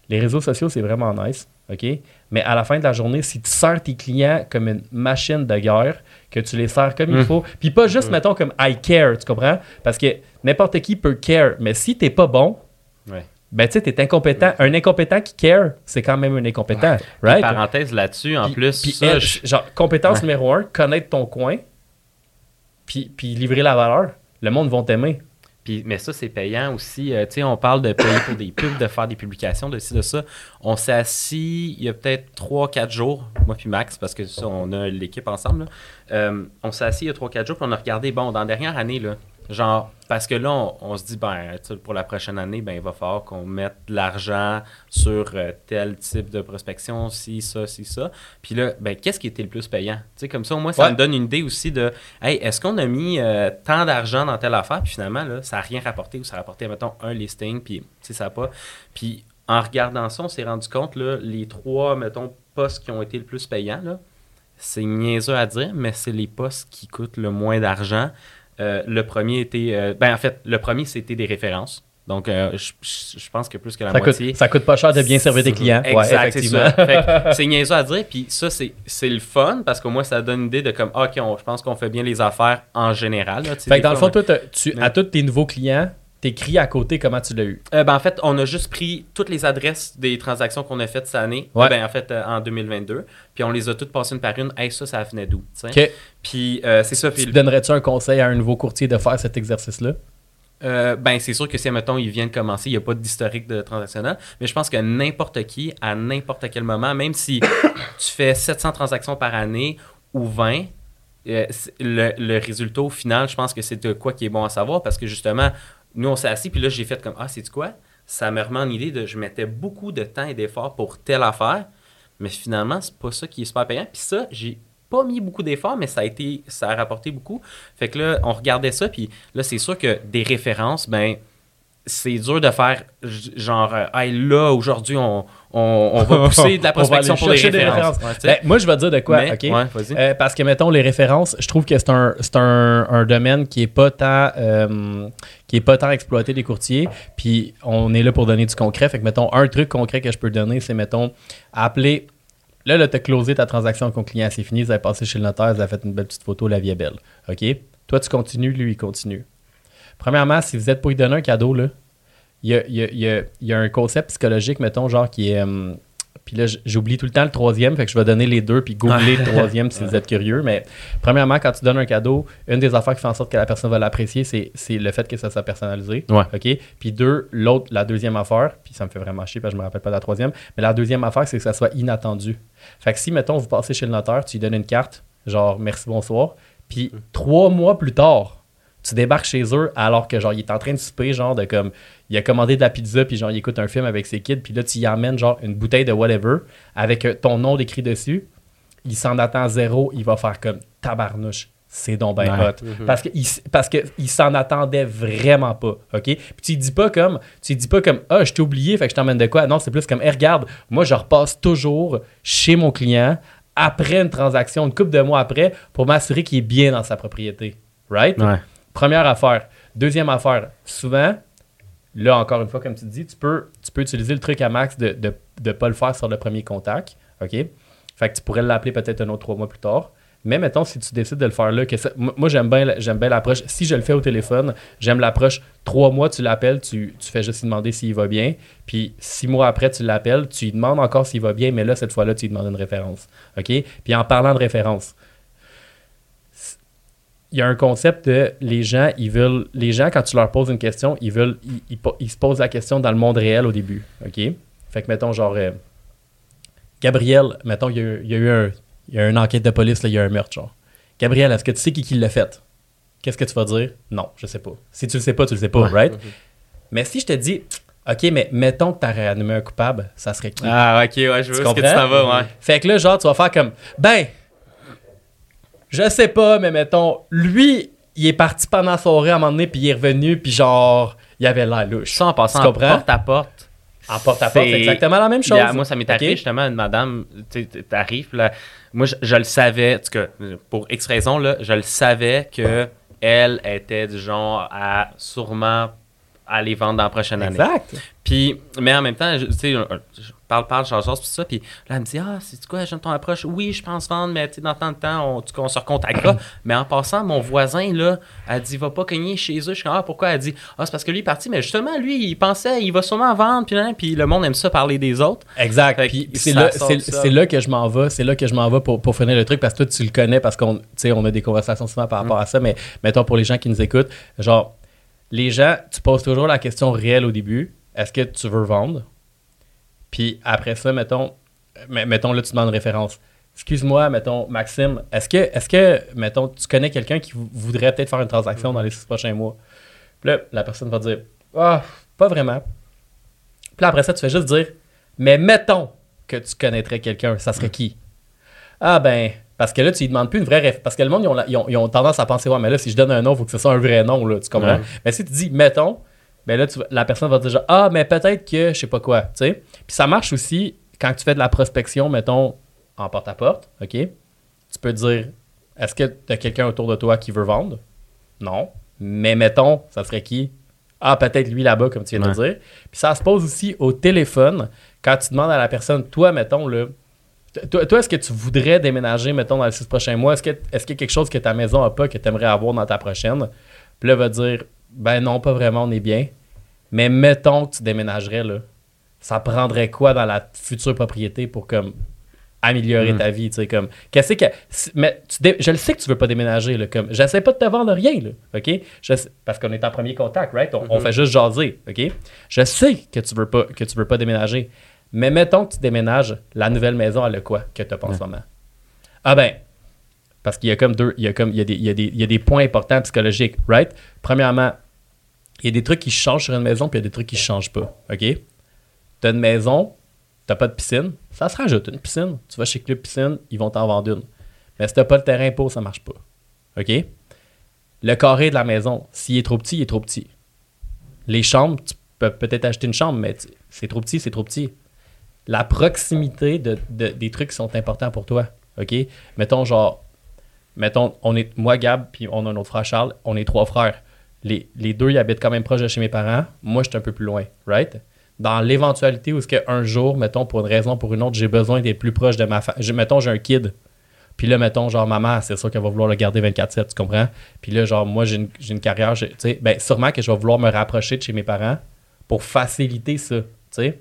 les réseaux sociaux, c'est vraiment nice. OK? Mais à la fin de la journée, si tu sers tes clients comme une machine de guerre, que tu les sers comme il mmh. faut, puis pas juste, mmh. mettons, comme I care, tu comprends? Parce que n'importe qui peut care, mais si t'es pas bon, ben tu sais, t'es incompétent. Un incompétent qui care, c'est quand même un incompétent, right? Parenthèse là-dessus, en plus. Puis genre, compétence numéro un, connaître ton coin, puis, puis livrer la valeur. Le monde va t'aimer mais ça, c'est payant aussi. Euh, on parle de payer pour des pubs, de faire des publications, de ci, de ça. On s'est assis il y a peut-être 3-4 jours, moi puis Max, parce que ça, on a l'équipe ensemble. Euh, on s'est assis il y a 3-4 jours, puis on a regardé, bon, dans la dernière année, là, Genre, parce que là, on, se dit, ben, pour la prochaine année, ben, il va falloir qu'on mette de l'argent sur euh, tel type de prospection, si, ça, si, ça. Puis là, ben, qu'est-ce qui était le plus payant? Tu sais, comme ça, au moins, ça me donne une idée aussi de, hey, est-ce qu'on a mis euh, tant d'argent dans telle affaire, puis finalement, là, ça n'a rien rapporté, ou ça a rapporté, mettons, un listing, puis, ça n'a pas. Puis, en regardant ça, on s'est rendu compte, là, les trois, mettons, postes qui ont été le plus payants, là, c'est niaiseux à dire, mais c'est les postes qui coûtent le moins d'argent. Euh, le premier était. Euh, ben, en fait, le premier, c'était des références. Donc, euh, je, pense que plus que la moitié. ça coûte pas cher de bien servir tes clients. Exact, c'est niaiseux à dire. Puis ça, c'est le fun parce qu'au moins, ça donne une idée de comme, OK, je pense qu'on fait bien les affaires en général. fait que dans le fond, toi, tu, à tous tes nouveaux clients, t'écris à côté comment tu l'as eu? ben, en fait, on a juste pris toutes les adresses des transactions qu'on a faites cette année, ben, en fait, en 2022, puis on les a toutes passées une par une. Hey, ça, ça venait d'où? OK. Puis c'est ça. Tu donnerais-tu un conseil à un nouveau courtier de faire cet exercice-là? Euh, ben, c'est sûr que si, mettons, il vient de commencer, il n'y a pas d'historique de transactionnel, mais je pense que n'importe qui, à n'importe quel moment, même si tu fais 700 transactions par année ou 20, euh, le, le, résultat au final, je pense que c'est de quoi qui est bon à savoir parce que justement, nous, on s'est assis, puis là, j'ai fait comme Ah, c'est quoi? Ça me remet en idée de je mettais beaucoup de temps et d'efforts pour telle affaire, mais finalement, c'est pas ça qui est super payant. Puis ça, j'ai pas mis beaucoup d'efforts, mais ça a été, ça a rapporté beaucoup. Fait que là, on regardait ça, puis là, c'est sûr que des références, ben, c'est dur de faire genre, euh, hey, là, aujourd'hui, on, on, va pousser de la prospection pour les références. Ben, moi, je vais te dire de quoi, OK? Euh, parce que, mettons, les références, je trouve que c'est un, un, un, domaine qui est pas tant euh, qui est pas tant exploité des courtiers. Puis, on est là pour donner du concret. Fait que, mettons, un truc concret que je peux donner, c'est, mettons, appeler Là, là tu as closé ta transaction avec ton client, c'est fini, vous avez passé chez le notaire, vous avez fait une belle petite photo, la vie est belle. OK? Toi, tu continues, lui, il continue. Premièrement, si vous êtes pour lui donner un cadeau, là, il y a, y, a, y a, un concept psychologique, mettons, genre qui est. Euh, puis là, j'oublie tout le temps le troisième, fait que je vais donner les deux, puis googler le troisième si vous êtes curieux. Mais premièrement, quand tu donnes un cadeau, une des affaires qui fait en sorte que la personne va l'apprécier, c'est le fait que ça soit personnalisé. OK? Puis deux, l'autre, la deuxième affaire, puis ça me fait vraiment chier parce que je me rappelle pas de la troisième, mais la deuxième affaire, c'est que ça soit inattendu. Fait que si, mettons, vous passez chez le notaire, tu lui donnes une carte, genre merci, bonsoir, puis trois mois plus tard, tu débarques chez eux alors que genre il est en train de souper genre de comme il a commandé de la pizza puis genre il écoute un film avec ses kids puis là tu y amènes genre une bouteille de whatever avec euh, ton nom décrit dessus. Il s'en attend zéro il va faire comme tabarnouche c'est donc ben hot. Mhm. parce que il, parce que il s'en attendait vraiment pas ok? Puis tu dis pas comme tu dis pas comme ah je t'ai oublié fait que je t'emmène de quoi? Non c'est plus comme hey, regarde moi je repasse toujours chez mon client après une transaction une couple de mois après pour m'assurer qu'il est bien dans sa propriété right? Première affaire. Deuxième affaire, souvent, là encore une fois, comme tu dis, tu peux, tu peux utiliser le truc à max de ne de, pas le faire sur le premier contact. OK? Fait que tu pourrais l'appeler peut-être un autre trois mois plus tard. Mais mettons, si tu décides de le faire là, moi j'aime bien, j'aime bien l'approche. Si je le fais au téléphone, j'aime l'approche. Trois mois, tu l'appelles, tu, tu, fais juste lui demander s'il va bien. Puis six mois après, tu l'appelles, tu lui demandes encore s'il va bien, mais là, cette fois-là, tu lui demandes une référence. OK? Puis en parlant de référence, il y a un concept de les gens, ils veulent, les gens, quand tu leur poses une question, ils veulent, ils, se posent la question dans le monde réel au début. OK? Fait que, mettons, genre, euh, Gabriel, mettons, il y, a, il y a eu un, il y a une enquête de police, là, il y a un meurtre, genre. Gabriel, est-ce que tu sais qui, qui l'a fait? Qu'est-ce que tu vas dire? Non, je sais pas. Si tu le sais pas, tu le sais pas, right? Mais si je te dis, OK, mais mettons que tu as réanimé un coupable, ça serait qui? Ah, OK, ouais, je veux ce que tu t'en vas, ouais. Fait que là, genre, tu vas faire comme, ben, je sais pas, mais mettons, lui, il est parti pendant la soirée à un moment donné, puis il est revenu, puis genre, il avait l'air louche. Ça, en passant en porte à porte. En porte à porte, c'est exactement la même chose. moi, ça m'est arrivé justement, une madame, tu arrives, là, moi, je, le savais, en tout cas, pour X raison, là, je le savais que elle était du genre à sûrement aller vendre dans la prochaine année. Exact. Puis, mais en même temps, tu sais, parle, parle, change, tout ça. Puis là, elle me dit Ah, c'est quoi, j'aime ton approche Oui, je pense vendre, mais tu sais, dans tant de temps, on, on se recontactera. mais en passant, mon voisin, là, elle dit Va pas cogner chez eux. Je suis Ah, pourquoi Elle dit Ah, c'est parce que lui est parti, mais justement, lui, il pensait, il va sûrement vendre. Puis, puis le monde aime ça parler des autres. Exact. Puis c'est là, là, que je m'en vais. C'est là que je m'en vais pour, pour finir le truc parce que toi, tu le connais parce qu'on on a des conversations souvent par rapport mm. à ça. Mais mettons pour les gens qui nous écoutent, genre, les gens, tu poses toujours la question réelle au début. Est-ce que tu veux vendre? Puis après ça, mettons, mettons là, tu demandes une référence. Excuse-moi, mettons, Maxime, est-ce que, est que, mettons, tu connais quelqu'un qui voudrait peut-être faire une transaction dans les six prochains mois? Puis là, la personne va dire, ah, pas vraiment. Puis là, après ça, tu fais juste dire, mais mettons que tu connaîtrais quelqu'un, ça serait qui? Ah ben, parce que là, tu lui demandes plus une vraie référence. Parce que le monde, ils ont, tendance à penser, ouais, mais là, si je donne un nom, il faut que ce soit un vrai nom, là, tu comprends? Mais si tu dis, mettons, ben là, la personne va te dire Ah, mais peut-être que je sais pas quoi. tu sais. Puis ça marche aussi quand tu fais de la prospection, mettons, en porte-à-porte, OK? Tu peux dire Est-ce que tu as quelqu'un autour de toi qui veut vendre? Non. Mais mettons, ça serait qui? Ah, peut-être lui là-bas, comme tu viens de dire. Puis ça se pose aussi au téléphone quand tu demandes à la personne, toi, mettons, là, toi, toi est-ce que tu voudrais déménager, mettons, dans les six prochains mois? Est-ce, que, est-ce qu'il y a quelque chose que ta maison n'a pas que tu aimerais avoir dans ta prochaine? Puis là, va dire, ben non, pas vraiment, on est bien. Mais mettons que tu déménagerais, là. Ça prendrait quoi dans la future propriété pour comme améliorer hmm. ta vie, tu sais, comme, qu'est-ce que, mais je le sais que tu veux pas déménager, là, comme, j'essaie pas de te vendre rien, là, ok, parce qu'on est en premier contact, right, on, hmm. fait juste jaser, ok, je sais que tu veux pas, que tu veux pas déménager, mais mettons que tu déménages, la nouvelle maison, elle a quoi que tu as pas en ce moment? Ah ben, parce qu'il y a comme deux, il y a comme, il y a des, il y a des, il y a des points importants psychologiques, right? Premièrement, il y a des trucs qui changent sur une maison, puis il y a des trucs qui ne changent pas. OK? Tu as une maison, tu n'as pas de piscine, ça se rajoute une piscine. Tu vas chez Club Piscine, ils vont t'en vendre une. Mais si tu n'as pas le terrain pour, ça marche pas. OK? Le carré de la maison, s'il est trop petit, il est trop petit. Les chambres, peux peut-être acheter une chambre, mais c'est trop petit, c'est trop petit. La proximité de, des trucs qui sont importants pour toi. OK? Mettons, genre, mettons, on est, moi, Gab, puis on a notre frère Charles, on est trois frères. Les, les deux, ils habitent quand même proche de chez mes parents. Moi, je suis un peu plus loin, right? Dans l'éventualité où est-ce qu'un jour, mettons, pour une raison ou pour une autre, j'ai besoin d'être plus proche de ma famille. Mettons, j'ai un kid. Puis là, mettons, genre, maman, c'est sûr qu'elle va vouloir le garder 24-7, tu comprends? Puis là, genre, moi, j'ai une, une, carrière, tu sais, ben, sûrement que je vais vouloir me rapprocher de chez mes parents pour faciliter ça, tu sais?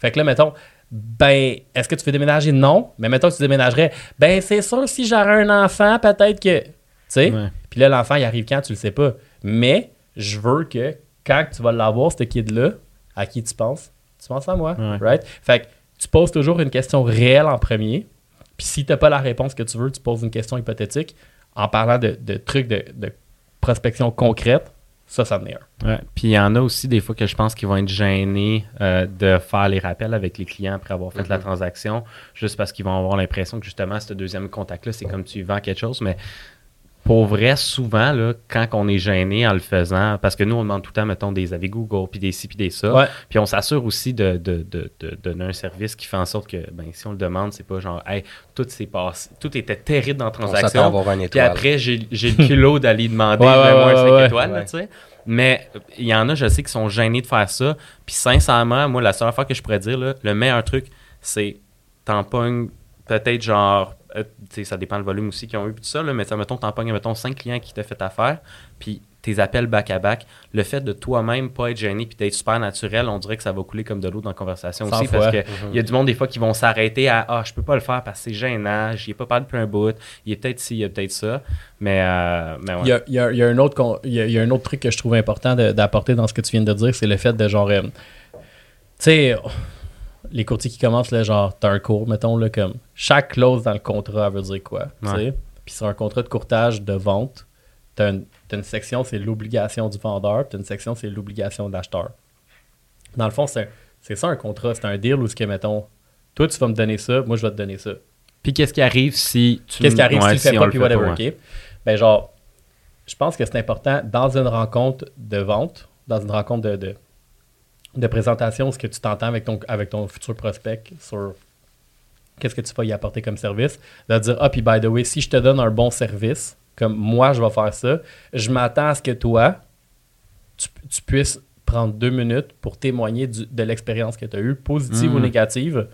Fait que là, mettons, ben, est-ce que tu veux déménager? Non. Mais mettons que tu déménagerais, ben, c'est sûr, si j'aurais un enfant, peut-être que, tu sais. Puis là, l'enfant, il arrive quand, tu le sais pas. Mais je veux que quand tu vas l'avoir, ce kid-là, à qui tu penses? Tu penses à moi, right? Fait que tu poses toujours une question réelle en premier puis si tu n'as pas la réponse que tu veux, tu poses une question hypothétique en parlant de, trucs de, prospection concrète. Ça, ça venait un. Puis il y en a aussi des fois que je pense qu'ils vont être gênés euh, de faire les rappels avec les clients après avoir fait la mm-hmm. transaction, juste parce qu'ils vont avoir l'impression que justement, ce deuxième contact-là, c'est comme tu vends quelque chose. Mais pour vrai, souvent, là, quand on est gêné en le faisant, parce que nous, on demande tout le temps, mettons, des avis Google, puis des ci, puis des ça. Puis on s'assure aussi de, de, de, de, donner un service qui fait en sorte que, ben, si on le demande, c'est pas genre, hey, tout s'est passé, tout était terrible dans la transaction. Puis après, j'ai le culot d'aller demander ouais, moins 5 étoiles, tu sais. Mais il y en a, je sais, qui sont gênés de faire ça. Puis sincèrement, moi, la seule fois que je pourrais dire, là, le meilleur truc, c'est tampon peut-être genre euh, ça dépend le volume aussi qu'ils ont eu, tout ça, là, mais ça, mettons, t'en pognes, mettons, 5 clients qui t'ont fait affaire, puis tes appels back-à-back, le fait de toi-même pas être gêné puis d'être super naturel, on dirait que ça va couler comme de l'eau dans la conversation aussi, parce qu'il il y a du monde des fois qui vont s'arrêter à « Ah, je peux pas le faire parce que c'est gênant, j'y ai pas parlé depuis un bout, il est peut-être ci, il y a peut-être ça », mais, euh, mais ouais. il, y a, il, y a, un autre, il, y a, un autre truc que je trouve important d'apporter dans ce que tu viens de dire, c'est le fait de genre... Euh, tu sais les courtiers qui commencent, là, genre, t'as un cours, mettons, là, comme chaque clause dans le contrat veut dire quoi. Puis sur un contrat de courtage de vente, t'as une, une section, c'est l'obligation du vendeur, puis une section, c'est l'obligation de l'acheteur. Dans le fond, c'est ça un contrat, c'est un deal où ce que, mettons, toi, tu vas me donner ça, moi, je vais te donner ça. Puis qu'est-ce qui arrive si tu Qu'est-ce qui arrive si tu le fais pas, puis whatever, OK? Ben, genre, je pense que c'est important dans une rencontre de vente, dans une rencontre de de présentation, ce que tu t'entends avec ton, avec ton futur prospect sur qu'est-ce que tu vas y apporter comme service, de dire Ah, puis by the way, si je te donne un bon service, comme moi je vais faire ça, je m'attends à ce que toi, tu, puisses prendre deux minutes pour témoigner de l'expérience que tu as eue, positive ou mm. négative,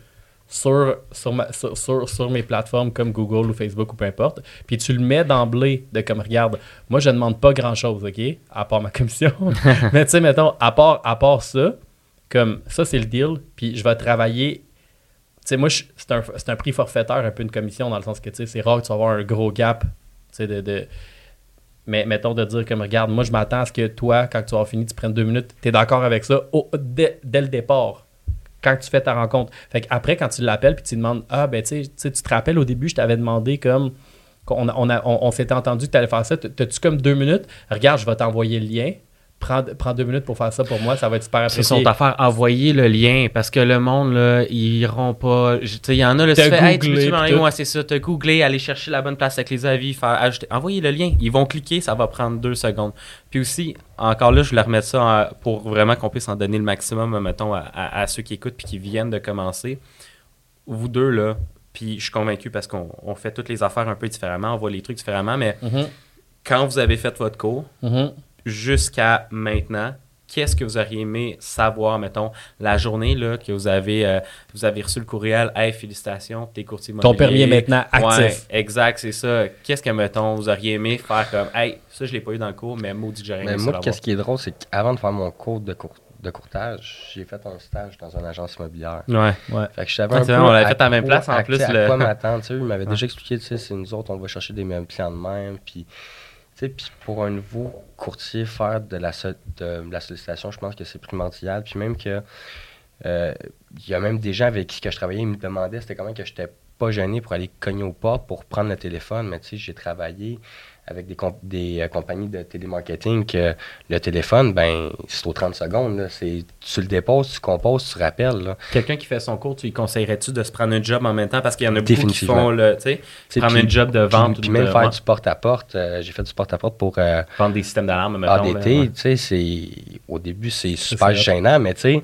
sur, sur, sur, mes plateformes comme Google ou Facebook ou peu importe. Puis tu le mets d'emblée de comme, regarde, moi je ne demande pas grand-chose, OK, à part ma commission. Mais tu sais, mettons, à part, à part ça, comme ça, c'est le deal. Puis je vais travailler. Tu sais, moi, c'est un, un, prix forfaitaire, un peu une commission, dans le sens que tu sais, c'est rare que tu vas avoir un gros gap. Tu sais, de, de, Mais mettons de dire comme regarde, moi, je m'attends à ce que toi, quand tu vas fini, tu prennes deux minutes. Tu es d'accord avec ça dès, le départ quand tu fais ta rencontre. Fait après, quand tu l'appelles puis tu demandes Ah, ben, tu sais, tu te rappelles au début, je t'avais demandé comme. On, on, on, s'était entendu que tu allais faire ça. T'as-tu comme deux minutes? Regarde, je vais t'envoyer le lien prends, deux minutes pour faire ça pour moi, ça va être super apprécié. C'est son affaire, envoyer le lien, parce que le monde, là, ils iront pas. Tu sais, il y en a, le tu fais, hey, tu peux c'est ça, te googler, aller chercher la bonne place avec les avis, faire ajouter, envoyer le lien. Ils vont cliquer, ça va prendre deux secondes. Puis aussi, encore là, je voulais remettre ça pour vraiment qu'on puisse en donner le maximum, mettons, à, ceux qui écoutent puis qui viennent de commencer. Vous deux, là, puis je suis convaincu parce qu'on fait toutes les affaires un peu différemment, on voit les trucs différemment, mais mm-hmm. quand vous avez fait votre cours, mm-hmm jusqu'à maintenant, qu'est-ce que vous auriez aimé savoir, mettons, la journée là, que vous avez, euh, vous avez reçu le courriel Hey, félicitations, t'es courtier immobilier. Ton permis est maintenant actif. exact, c'est ça. Qu'est-ce que, mettons, vous auriez aimé faire comme Hey, ça, je l'ai pas eu dans le cours, mais maudit, j'aurais aimé Moi, qu'est-ce qui est drôle, c'est qu'avant de faire mon cours de, de courtage, j'ai fait un stage dans une agence immobilière. Ouais, ouais. Fait que je savais un peu on l'avait fait à la même place en plus. À le... quoi m'attendre, tu sais. Il m'avait déjà expliqué, tu sais, c'est nous autres, on va chercher des mêmes clients de même, puis puis pour un nouveau courtier, faire de la, sollicitation, je pense que c'est primordial. Puis même que euh, il y a même des gens avec qui je travaillais, ils me demandaient c'était comment que j'étais pas gêné pour aller cogner aux portes pour prendre le téléphone. Mais tu sais, j'ai travaillé avec des, des euh, compagnies de télémarketing que le téléphone, ben, c'est aux 30 secondes. Tu le déposes, tu composes, tu rappelles. Quelqu'un qui fait son cours, tu lui conseillerais-tu de se prendre un job en même temps? Parce qu'il y en a beaucoup qui font le, prendre un job de vente. Puis, même faire du porte-à-porte. Euh, j'ai fait du porte-à-porte pour... Euh, Vendre des systèmes d'alarme. ADT, tu sais, au début, c'est super gênant, mais tu sais,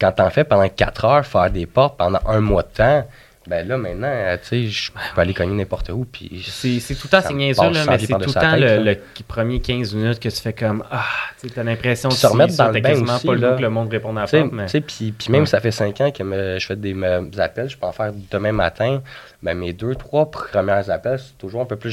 quand t'en fais pendant 4 heures, faire des portes pendant un mois de temps ben là, maintenant, euh, tu sais, je peux aller cogner n'importe où. Puis c'est tout le temps, c'est niaiseux, là, mais c'est tout le temps le, premier 15 minutes que tu fais comme Ah, tu as l'impression de se remettre dans le bain aussi, pas là, que le monde réponde à la porte. Mais... Puis, puis même, ça fait 5 ans que je fais des appels, je peux en faire demain matin. Ben, mes deux, trois premiers appels, c'est toujours un peu plus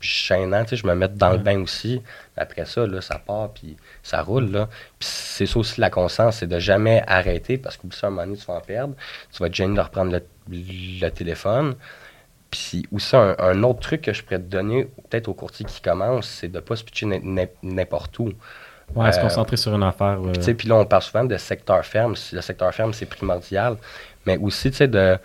gênant. Tu sais, je me mets dans le bain aussi. Après ça, là, ça part, puis ça roule. Là. Puis c'est ça aussi la conscience, c'est de jamais arrêter parce qu'au bout d'un moment donné, tu vas en perdre. Tu vas être gêné de reprendre le le téléphone. Puis aussi, un, autre truc que je pourrais te donner, peut-être au courtier qui commence, c'est de ne pas se pitcher n'importe où. Ouais, se euh, concentrer sur une affaire. Tu sais, puis là, on parle souvent de secteur ferme. Le secteur ferme, c'est primordial. Mais aussi, tu sais, de.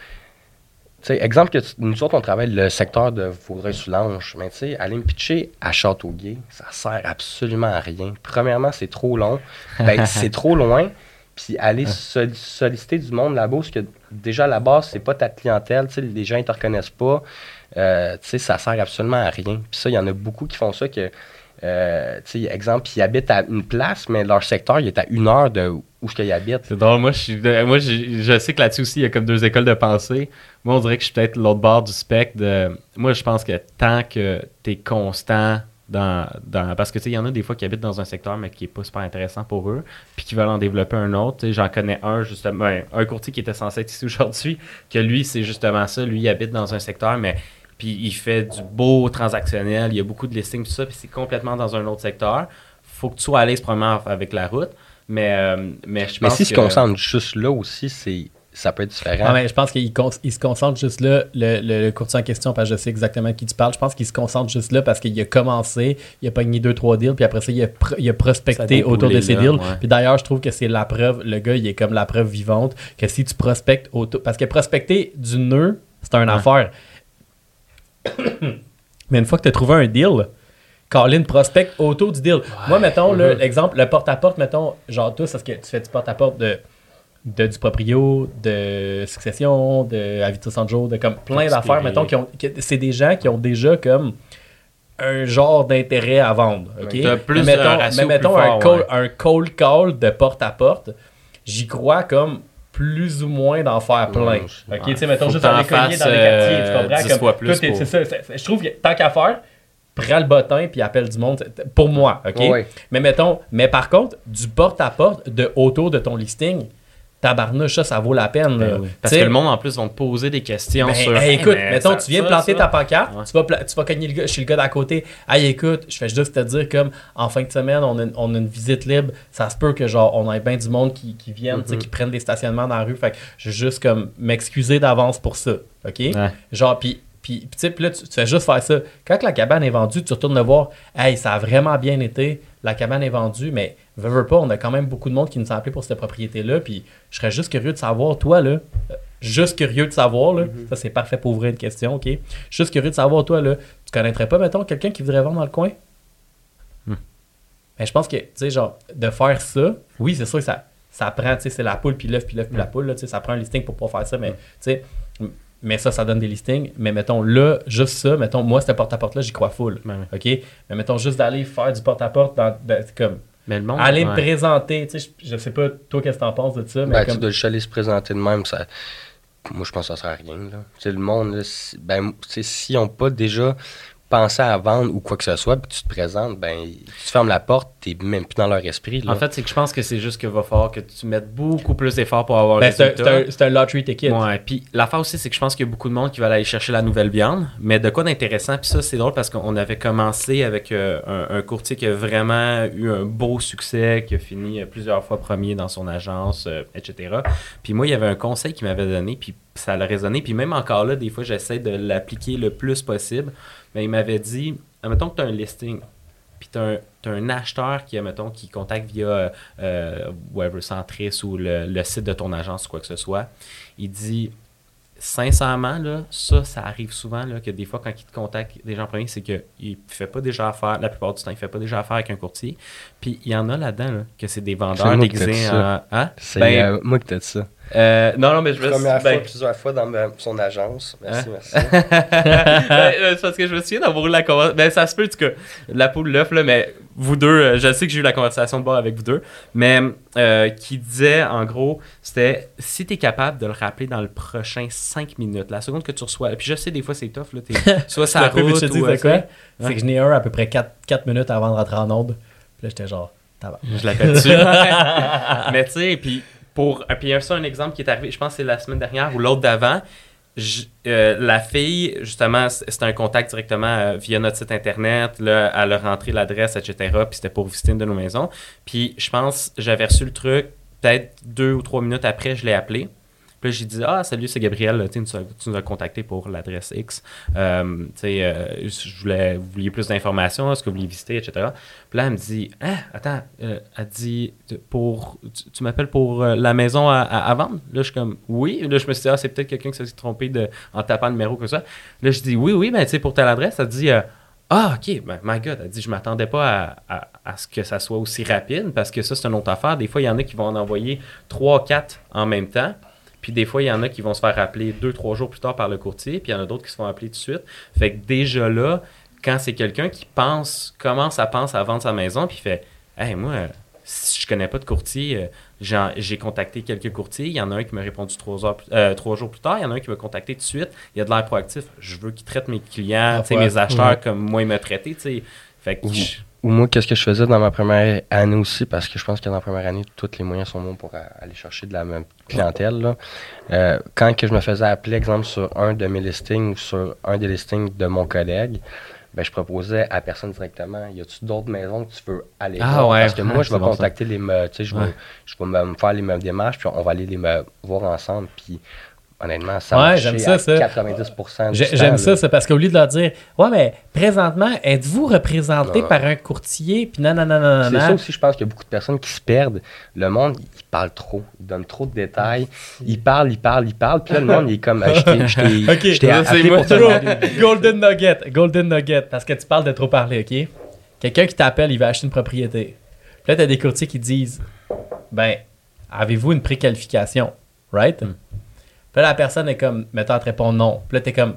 Exemple que nous autres, on travaille le secteur de Vaudreuil-Soulanges. Mais tu sais, aller me pitcher à Châteauguay, ça sert absolument à rien. Premièrement, c'est trop long. Ben, c'est trop loin. Puis aller solliciter du monde là-bas, parce que déjà à la base, c'est pas ta clientèle, les gens ne te reconnaissent pas. Euh, ça sert absolument à rien. Puis ça, il y en a beaucoup qui font ça que, euh, exemple, ils habitent à une place, mais leur secteur, il est à une heure de où ce qu'ils habitent. C'est drôle. Moi, je, moi je, sais que là-dessus aussi, il y a comme deux écoles de pensée. Moi, on dirait que je suis peut-être l'autre bord du spectre. De, moi, je pense que tant que tu es constant dans, parce que il y en a des fois qui habitent dans un secteur mais qui n'est pas super intéressant pour eux, puis qui veulent en développer un autre. J'en connais un justement, ben, un courtier qui était censé être ici aujourd'hui, que lui, c'est justement ça. Lui, il habite dans un secteur, mais puis il fait du beau transactionnel, il y a beaucoup de listings, tout ça, puis c'est complètement dans un autre secteur. faut que tu sois à l'aise probablement avec la route. Mais, euh, mais je pense Mais si se concentre juste là aussi, c'est ça peut être différent. Ah, je pense qu'il se concentre juste là, le, le, courtier en question, parce que je sais exactement de qui tu parles. Je pense qu'il se concentre juste là parce qu'il a commencé, il a pogné deux, trois deals, puis après ça, il a, il a prospecté autour de ces deals. Puis d'ailleurs, je trouve que c'est la preuve, le gars, il est comme la preuve vivante que si tu prospectes autour. Parce que prospecter du nœud, c'est une affaire. Mais une fois que tu as trouvé un deal, Colin prospecte autour du deal. Moi, mettons, l'exemple, le porte-à-porte, mettons, genre toi, parce que tu fais du porte-à-porte de de du proprio, de succession, de Avito Sanjo, de comme plein d'affaires, mettons, qui ont, c'est des gens qui ont déjà comme un genre d'intérêt à vendre. OK? Plus mais mettons, mais mettons un, call, un cold call de porte à porte, j'y crois comme plus ou moins d'en faire plein. OK, tu sais, mettons juste aller cogner dans les quartiers, tu euh, comprends? Comme, plus c'est ça, je trouve que tant qu'à faire, prends le bottin puis appelle du monde pour moi, OK? Mais mettons, mais par contre, du porte à porte de autour de ton listing, tabarnouche, ça, ça vaut la peine. Ben Parce que le monde, en plus, va te poser des questions ben, sur... écoute, mettons, tu viens planter ta pancarte, tu, vas tu vas cogner le gars, chez le gars d'à côté. Hey, écoute, je fais juste te dire, comme, en fin de semaine, on a, on a une visite libre. Ça se peut que, genre, on ait bien du monde qui, qui viennent, qui prennent des stationnements dans la rue. Fait que je vais juste, comme, m'excuser d'avance pour ça. OK? Genre, puis puis, là, tu, fais juste faire ça. Quand la cabane est vendue, tu retournes le voir. Hey, ça a vraiment bien été. La cabane est vendue, mais veux, veux pas, on a quand même beaucoup de monde qui nous a appelé pour cette propriété-là. Puis je serais juste curieux de savoir, toi, là, euh, juste curieux de savoir, là, mm-hmm. ça c'est parfait pour ouvrir une question, OK? Juste curieux de savoir, toi, là, tu connaîtrais pas, mettons, quelqu'un qui voudrait vendre dans le coin? Hmm. Mais je pense que, tu sais, genre, de faire ça, oui, c'est sûr que ça, ça prend, tu sais, c'est la poule, puis l'œuf, puis l'œuf, puis la poule, là, tu sais, ça prend un listing pour pas faire ça, mais, tu sais, mais ça, ça donne des listings. Mais mettons, là, juste ça, mettons, moi, ce porte-à-porte-là, j'y crois full. OK? Mais mettons, juste d'aller faire du porte-à-porte dans, comme. Mais le monde, aller me présenter, tu sais, je, sais pas, toi, qu'est-ce que t'en penses de ça? Mais ben, comme... tu dois juste aller se présenter de même, ça. Moi, je pense que ça sert à rien. Là. le monde, là, ben, s'ils n'ont pas déjà penser à vendre ou quoi que ce soit, puis tu te présentes, ben, tu fermes la porte, tu même plus dans leur esprit. En fait, c'est que je pense que c'est juste qu'il va falloir que tu mettes beaucoup plus d'efforts pour avoir ben, C'est un, un, lottery ticket. Ouais, puis l'affaire aussi, c'est que je pense qu'il y a beaucoup de monde qui va aller chercher la nouvelle viande, mais de quoi d'intéressant, puis ça, c'est drôle parce qu'on avait commencé avec euh, un, courtier qui a vraiment eu un beau succès, qui a fini plusieurs fois premier dans son agence, euh, etc. Puis moi, il y avait un conseil qu'il m'avait donné, puis ça a résonné, puis même encore là, des fois, j'essaie de l'appliquer le plus possible mais il m'avait dit, admettons que tu as un listing, puis tu as, un acheteur qui, admettons, qui contacte via euh, Centris ou le, site de ton agence ou quoi que ce soit. Il dit, sincèrement, là, ça, ça arrive souvent, là, que des fois, quand il te contacte des gens premiers, c'est qu'il ne fait pas déjà affaire, la plupart du temps, il ne fait pas déjà affaire avec un courtier. Puis il y en a là-dedans, que c'est des vendeurs déguisés en. Hein? C'est ben, euh, moi qui t'ai dit ça. Euh, non, non, mais je me fois, ben, plusieurs fois dans son agence. Merci, hein? merci. ben, euh, c'est parce que je me souviens d'avoir eu la conversation. Ben, ça se peut, en tout cas, la poule, l'œuf, là, mais vous deux, euh, je sais que j'ai eu la conversation de bord avec vous deux, mais qui disait, en gros, c'était si tu es capable de le rappeler dans le prochain 5 minutes, la seconde que tu reçois, puis je sais, des fois, c'est tough, là, soit ça route ou. C'est quoi? C'est que je n'ai un à peu près 4, 4 minutes avant de rentrer en onde. Puis là, j'étais genre, Je l'appelle dessus. mais tu sais, puis pour, puis il y a ça un exemple qui est arrivé, je pense que c'est la semaine dernière ou l'autre d'avant. Euh, la fille, justement, c'était un contact directement euh, via notre site internet. Là, elle a rentré l'adresse, etc. Puis c'était pour visiter une de nos maisons. Puis je pense, j'avais reçu le truc, peut-être deux ou trois minutes après, je l'ai appelé. Puis j'ai dit Ah, salut, c'est Gabriel, tu, nous as contacté pour l'adresse X. Euh, euh, je voulais, vous vouliez plus d'informations, est-ce que vous vouliez visiter, etc. Puis là, elle me dit Ah, attends, euh, elle dit pour, Tu, m'appelles pour la maison à, vendre? Là, je suis comme Oui. Là, je me suis dit Ah, c'est peut-être quelqu'un qui s'est trompé de, en tapant le numéro comme ça. Là, je dis Oui, oui, mais tu sais, pour telle adresse, elle dit ah, OK, ben, my God, elle dit, je m'attendais pas à, à, ce que ça soit aussi rapide parce que ça, c'est une autre affaire. Des fois, il y en a qui vont en envoyer trois, quatre en même temps. Puis des fois, il y en a qui vont se faire appeler deux, trois jours plus tard par le courtier, puis il y en a d'autres qui se font appeler tout de suite. Fait que déjà là, quand c'est quelqu'un qui pense, commence à penser à vendre sa maison, puis fait Hey, moi, si je connais pas de courtier, euh, j'ai contacté quelques courtiers. Il y en a un qui m'a répondu trois, heures, euh, trois jours plus tard. Il y en a un qui m'a contacté tout de suite. Il y a de l'air proactif. Je veux qu'il traite mes clients, ah, mes acheteurs comme moi, il m'a traité. Fait que ou moi, qu'est-ce que je faisais dans ma première année aussi, parce que je pense que dans la première année, tous les moyens sont bons pour aller chercher de la même clientèle. Euh, quand que je me faisais appeler, exemple, sur un de mes listings ou sur un des listings de mon collègue, ben, je proposais à personne directement y a-tu d'autres maisons que tu veux aller ah, voir Parce que moi, je vais contacter les tu sais, je vais, je vais me faire les mêmes démarches, puis on va aller les voir ensemble. Puis honnêtement, ça ouais, j'aime ça, ça. 90% J'aime ça, c'est parce qu'au lieu de leur dire Ouais, mais présentement, êtes-vous représenté par un courtier? Puis non, non, non, non, C'est ça aussi, je pense qu'il y a beaucoup de personnes qui se perdent. Le monde, il parle trop. Il donne trop de détails. Il parle, il parle, il parle. Puis là, le monde, il est comme Je t'ai appelé pour te Golden Nugget. Golden Nugget. Parce que tu parles de trop parler, OK? Quelqu'un qui t'appelle, il va acheter une propriété. Puis là, tu as des courtiers qui disent Ben, avez-vous une préqualification? Right? Hmm. Puis là, la personne est comme, mettons, elle te répond non. Puis là, t'es comme,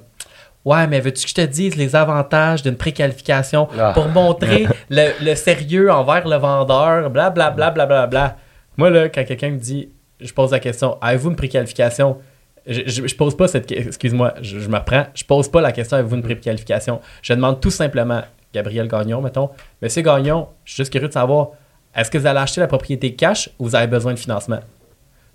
ouais, mais veux-tu que je te dise les avantages d'une préqualification ah. pour montrer le, sérieux envers le vendeur, bla bla bla bla bla bla. Moi, là, quand quelqu'un me dit, je pose la question, avez-vous une préqualification? Je, je, pose pas cette question, excuse-moi, je, me reprends, je pose pas la question, avez-vous une préqualification? Je demande tout simplement, Gabriel Gagnon, mettons, Monsieur Gagnon, je suis juste curieux de savoir, est-ce que vous allez acheter la propriété cash ou vous avez besoin de financement?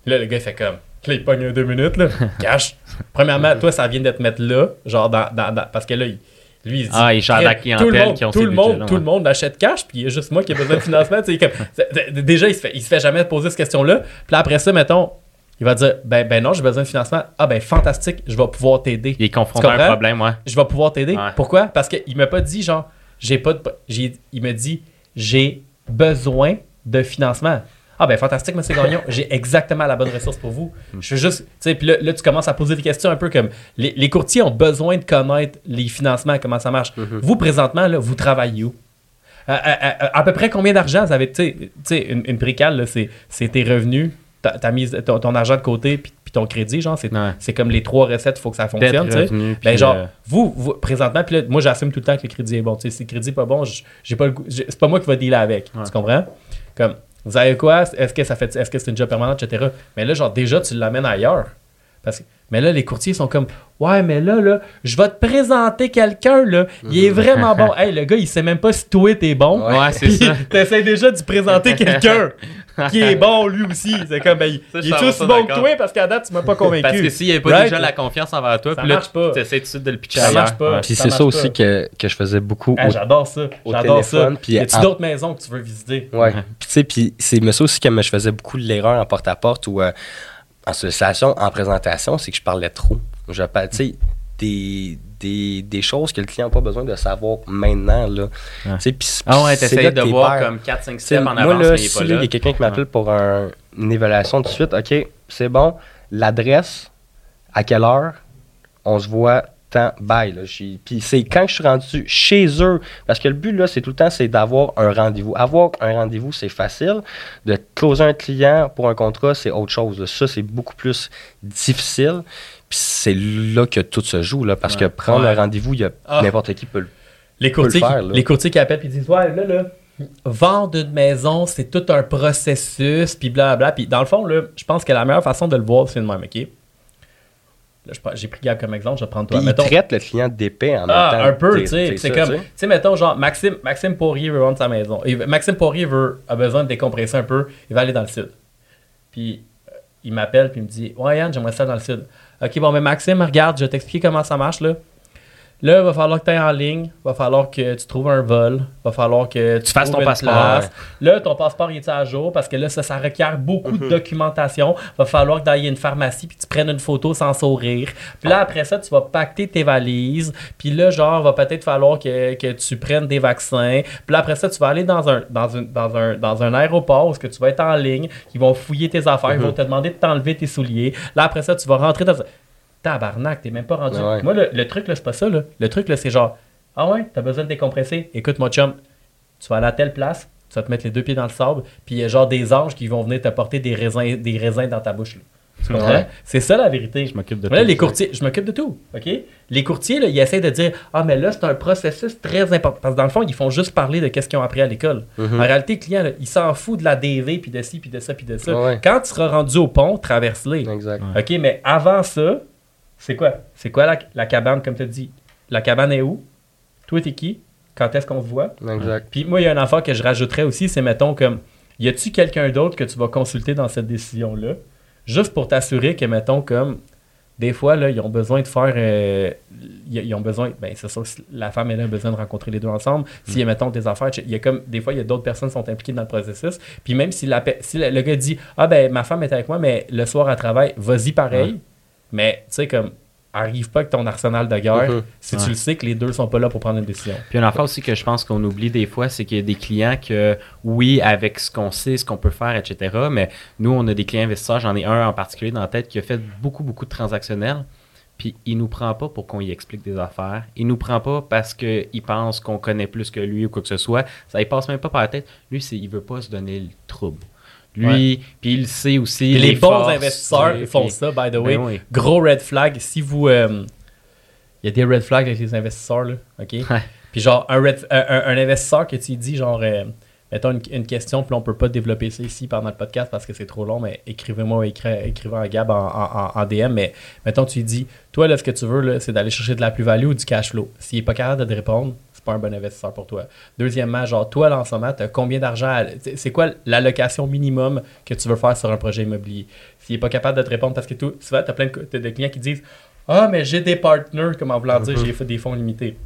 Là, le gars fait comme, Là, il pogne deux minutes, là. Cash. Premièrement, toi, ça vient de te mettre là, genre dans, dans, parce que là, il, lui, il se dit. Ah, il gère la clientèle tout le monde, qui ont tout le monde, Tout le monde achète cash, puis il y a juste moi qui ai besoin de financement. comme, déjà, il se, fait, il se fait jamais poser cette question-là. Puis après ça, mettons, il va dire ben, ben non, j'ai besoin de financement. Ah, ben fantastique, je vais pouvoir t'aider. Il est confronté à un problème, ouais. Je vais pouvoir t'aider. Pourquoi? Parce qu'il m'a pas dit, genre, j'ai pas de. Il m'a dit, j'ai besoin de financement. Ah ben fantastique, monsieur Gagnon, j'ai exactement la bonne ressource pour vous. Je suis juste, tu sais, puis là, tu commences à poser des questions un peu comme les, courtiers ont besoin de connaître les financements, comment ça marche. Mm-hmm. Vous, présentement, là, vous travaillez où? À, peu près combien d'argent vous avez, tu sais, une, une précale, c'est tes revenus, ta mis ton, argent de côté, puis ton crédit, genre, c'est comme les trois recettes, il faut que ça fonctionne, tu sais. Ben, genre, euh, vous, vous, présentement, puis là, moi, j'assume tout le temps que le crédit est bon, tu sais, si le crédit n'est pas bon, j'ai pas c'est pas moi qui va dealer avec, tu comprends? Comme, vous savez quoi? Est-ce que ça fait est-ce que c'est une job permanente, etc. Mais là, genre déjà, tu l'amènes ailleurs. Parce que, mais là, les courtiers sont comme Ouais, mais là, là, je vais te présenter quelqu'un, là. Il est vraiment bon. Hey, le gars, il sait même pas si toi t'es bon. Ouais, c'est ça. T'essaies déjà de présenter quelqu'un qui est bon lui aussi. C'est comme, ben, il, est aussi bon que toi parce qu'à date, tu m'as pas convaincu. Parce que s'il n'y a pas déjà la confiance envers toi, puis là, tu essaies tout de suite de le pitcher. Ça marche pas. Puis c'est ça aussi que, que je faisais beaucoup. J'adore ça. J'adore ça. Y a-tu d'autres maisons que tu veux visiter? Ouais. Puis tu sais, puis c'est ça aussi que je faisais beaucoup de l'erreur en porte-à-porte ou euh, en sollicitation, en présentation, c'est que je parlais trop. Je tu sais, des des, des, choses que le client n'a pas besoin de savoir maintenant. Là. Ah, ah ouais, t'essayes de voir comme 4-5 steps en avance, moi, là, si il y a quelqu'un qui m'appelle pour une évaluation de suite, OK, c'est bon, l'adresse, à quelle heure, on se voit tant, bye. Là. Puis c'est quand je suis rendu chez eux, parce que le but, là, c'est tout le temps, c'est d'avoir un rendez-vous. Avoir un rendez-vous, c'est facile. De closer un client pour un contrat, c'est autre chose. Ça, c'est beaucoup plus difficile. Puis c'est là que tout se joue, là, parce que prendre un rendez-vous, il y a ah. n'importe qui peut, les courtiers, faire. Les courtiers qui appellent et disent Ouais, là, là, vendre une maison, c'est tout un processus, puis blablabla. Puis dans le fond, là, je pense que la meilleure façon de le voir, c'est de même, OK? j'ai pris Gab comme exemple, je vais prendre toi. il traite le client d'épée en même ah, temps. un peu, tu sais. C'est comme, tu sais, mettons, genre, Maxime, Maxime Poirier veut vendre sa maison. Maxime Poirier veut, a besoin de décompresser un peu, il va aller dans le sud. Puis, euh, il m'appelle, puis il me dit, ouais, Yann, j'aimerais ça dans le sud. Ok, bon, mais Maxime, regarde, je vais t'expliquer comment ça marche, là. Là, il va falloir que tu ailles en ligne, il va falloir que tu trouves un vol, il va falloir que tu, fasses ton passeport. Là, ton passeport est à jour parce que là, ça, ça requiert beaucoup de mhm. documentation. Il va falloir que tu ailles à une pharmacie puis tu prennes une photo sans sourire. Puis là, après ça, tu vas pacter tes valises. Puis là, genre, il va peut-être falloir que, que, tu prennes des vaccins. Puis là, après ça, tu vas aller dans un, dans, une, dans un, dans un aéroport où que tu vas être en ligne. Ils vont fouiller tes affaires, ils vont mhm. te demander de t'enlever tes souliers. Là, après ça, tu vas rentrer dans tabarnak, t'es même pas rendu. Moi, le, truc, là, c'est pas ça. Là. Le truc, là, c'est genre, ah ouais, t'as besoin de décompresser. Écoute, mon chum, tu vas aller à telle place, tu vas te mettre les deux pieds dans le sable, puis il y a genre des anges qui vont venir te porter des raisins, des raisins dans ta bouche. Tu comprends? C'est ça la vérité. Je m'occupe de tout. les courtiers, je m'occupe de tout. OK? Les courtiers, là, ils essaient de dire Ah, mais là, c'est un processus très important. Parce que dans le fond, ils font juste parler de ce qu'ils ont appris à l'école. Mm-hmm. En réalité, le client, il s'en fout de la DV, puis de ci, puis de ça, puis de ça. Quand tu seras rendu au pont, traverse-les. Exact. OK, mais avant ça, c'est quoi? C'est quoi la, cabane, comme tu as dit? La cabane est où? Toi, t'es qui? Quand est-ce qu'on se voit? Exact. Puis moi, il y a un enfant que je rajouterais aussi, c'est mettons comme, y a-tu quelqu'un d'autre que tu vas consulter dans cette décision-là? Juste pour t'assurer que, mettons, comme, des fois, là, ils ont besoin de faire. Euh, ils, ont besoin. Ben, c'est ça, la femme, elle a besoin de rencontrer les deux ensemble. S'il y a, mettons, des affaires, il y a comme. Des fois, il y a d'autres personnes qui sont impliquées dans le processus. Puis même si, la, si le, gars dit Ah, ben, ma femme est avec moi, mais le soir, à travail, vas-y pareil. Mais, tu sais, comme, arrive pas avec ton arsenal de guerre mhm. si tu le sais que les deux sont pas là pour prendre une décision. Puis une affaire aussi que je pense qu'on oublie des fois, c'est qu'il y a des clients que, oui, avec ce qu'on sait, ce qu'on peut faire, etc., mais nous, on a des clients investisseurs, j'en ai un en particulier dans la tête qui a fait beaucoup, beaucoup de transactionnels, puis il nous prend pas pour qu'on y explique des affaires. Il nous prend pas parce qu'il pense qu'on connaît plus que lui ou quoi que ce soit. Ça il passe même pas par la tête. Lui, il veut pas se donner le trouble. Lui, puis il sait aussi. les, bons investisseurs font ça, by the way. Ben Gros red flag. Si vous. Euh, il y a des red flags avec les investisseurs, là. OK? Puis genre, un, un, investisseur que tu dis, genre, euh, mettons une, question, puis on peut pas développer ça ici pendant le podcast parce que c'est trop long, mais écrivez-moi écrivez à Gab en, DM. Mais mettons, tu lui dis, toi, là, ce que tu veux, c'est d'aller chercher de la plus-value ou du cash flow. S'il n'est pas capable de te répondre, c'est pas un bon investisseur pour toi. Deuxièmement, genre, toi, là, en ce moment, tu as combien d'argent C'est quoi l'allocation minimum que tu veux faire sur un projet immobilier? S'il n'est pas capable de te répondre, parce que tu souvent, tu as plein de, clients qui disent ah, mais j'ai des partners, comment vouloir dire, j'ai fait des fonds limités.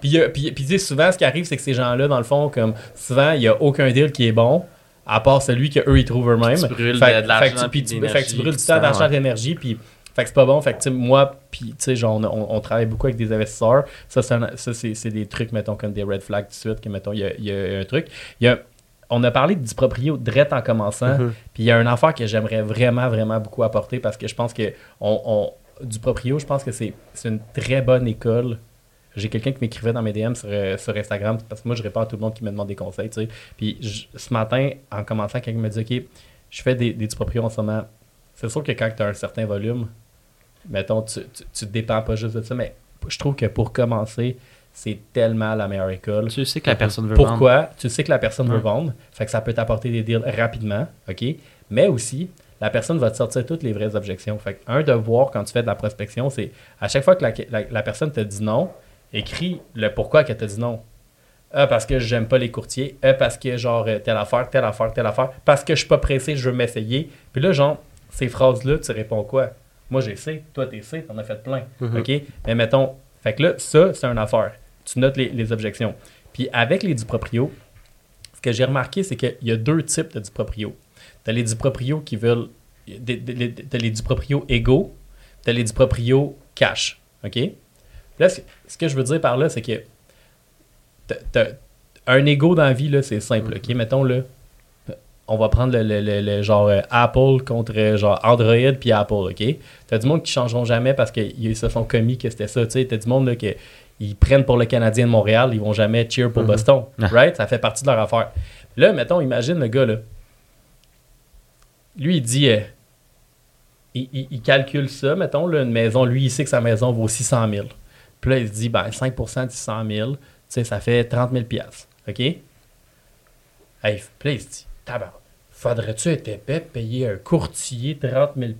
Puis, puis, souvent, ce qui arrive, c'est que ces gens-là, dans le fond, comme souvent, il n'y a aucun deal qui est bon, à part celui qu'eux, ils trouvent eux-mêmes. Tu brûles de, l'argent. Puis tu brûles du temps, d'argent, d'énergie. Puis fait que c'est pas bon. Fait que, moi, puis, tu sais, genre, on, travaille beaucoup avec des investisseurs. Ça, c'est des trucs, mettons, comme des red flags tout de suite, que, mettons, il y a, un truc. Y a, on a parlé du proprio direct en commençant. Mm-hmm. Puis il y a un affaire que j'aimerais vraiment, vraiment beaucoup apporter parce que je pense que on, du proprio, je pense que c'est une très bonne école. J'ai quelqu'un qui m'écrivait dans mes DM sur, sur, Instagram parce que moi, je réponds à tout le monde qui me demande des conseils. Tu sais. Puis ce matin, en commençant, quelqu'un me dit Ok, je fais des, des du proprio en ce moment. C'est sûr que quand tu as un certain volume, mettons, tu, tu, dépends pas juste de ça, mais je trouve que pour commencer, c'est tellement la meilleure école. Tu sais que la personne veut vendre. Pourquoi? Tu sais que la personne veut vendre. Fait que ça peut t'apporter des deals rapidement, OK? Mais aussi, la personne va te sortir toutes les vraies objections. Fait un devoir quand tu fais de la prospection, c'est à chaque fois que la, personne te dit non, écris le pourquoi qu'elle te dit non. Ah, parce que j'aime pas les courtiers. Ah, parce que genre telle affaire, telle affaire, telle affaire. Parce que je suis pas pressé, je veux m'essayer. Puis là, genre, ces phrases-là, tu réponds quoi? Moi, j'ai C, toi, t'es C, t'en as fait plein. Mhm. OK? Mais mettons, fait que là, ça, c'est une affaire. Tu notes les, objections. Puis avec les duproprio, ce que j'ai remarqué, c'est qu'il y a deux types de duproprio. Tu as les duproprio qui veulent. Tu les duproprio égaux, tu as les duproprio cash. OK? Là, ce que je veux dire par là, c'est que un ego dans la vie, c'est simple. OK? Mhm. Mettons, là, on va prendre le, genre euh, Apple contre euh, genre Android puis Apple, OK? T'as du monde qui changeront jamais parce qu'ils se sont commis que c'était ça, tu sais. T'as du monde là, ils prennent pour le Canadien de Montréal, ils vont jamais cheer pour mhm. Boston, right? Ça fait partie de leur affaire. Là, mettons, imagine le gars, là. Lui, il dit... Euh, il, calcule ça, mettons, là, une maison, lui, il sait que sa maison vaut 600 000. Puis là, il se dit, ben, 5% de 600 000, tu sais, ça fait 30 000 OK? Hey, puis là, il se dit, tabac, faudrait-tu être épais payer un courtier 30 000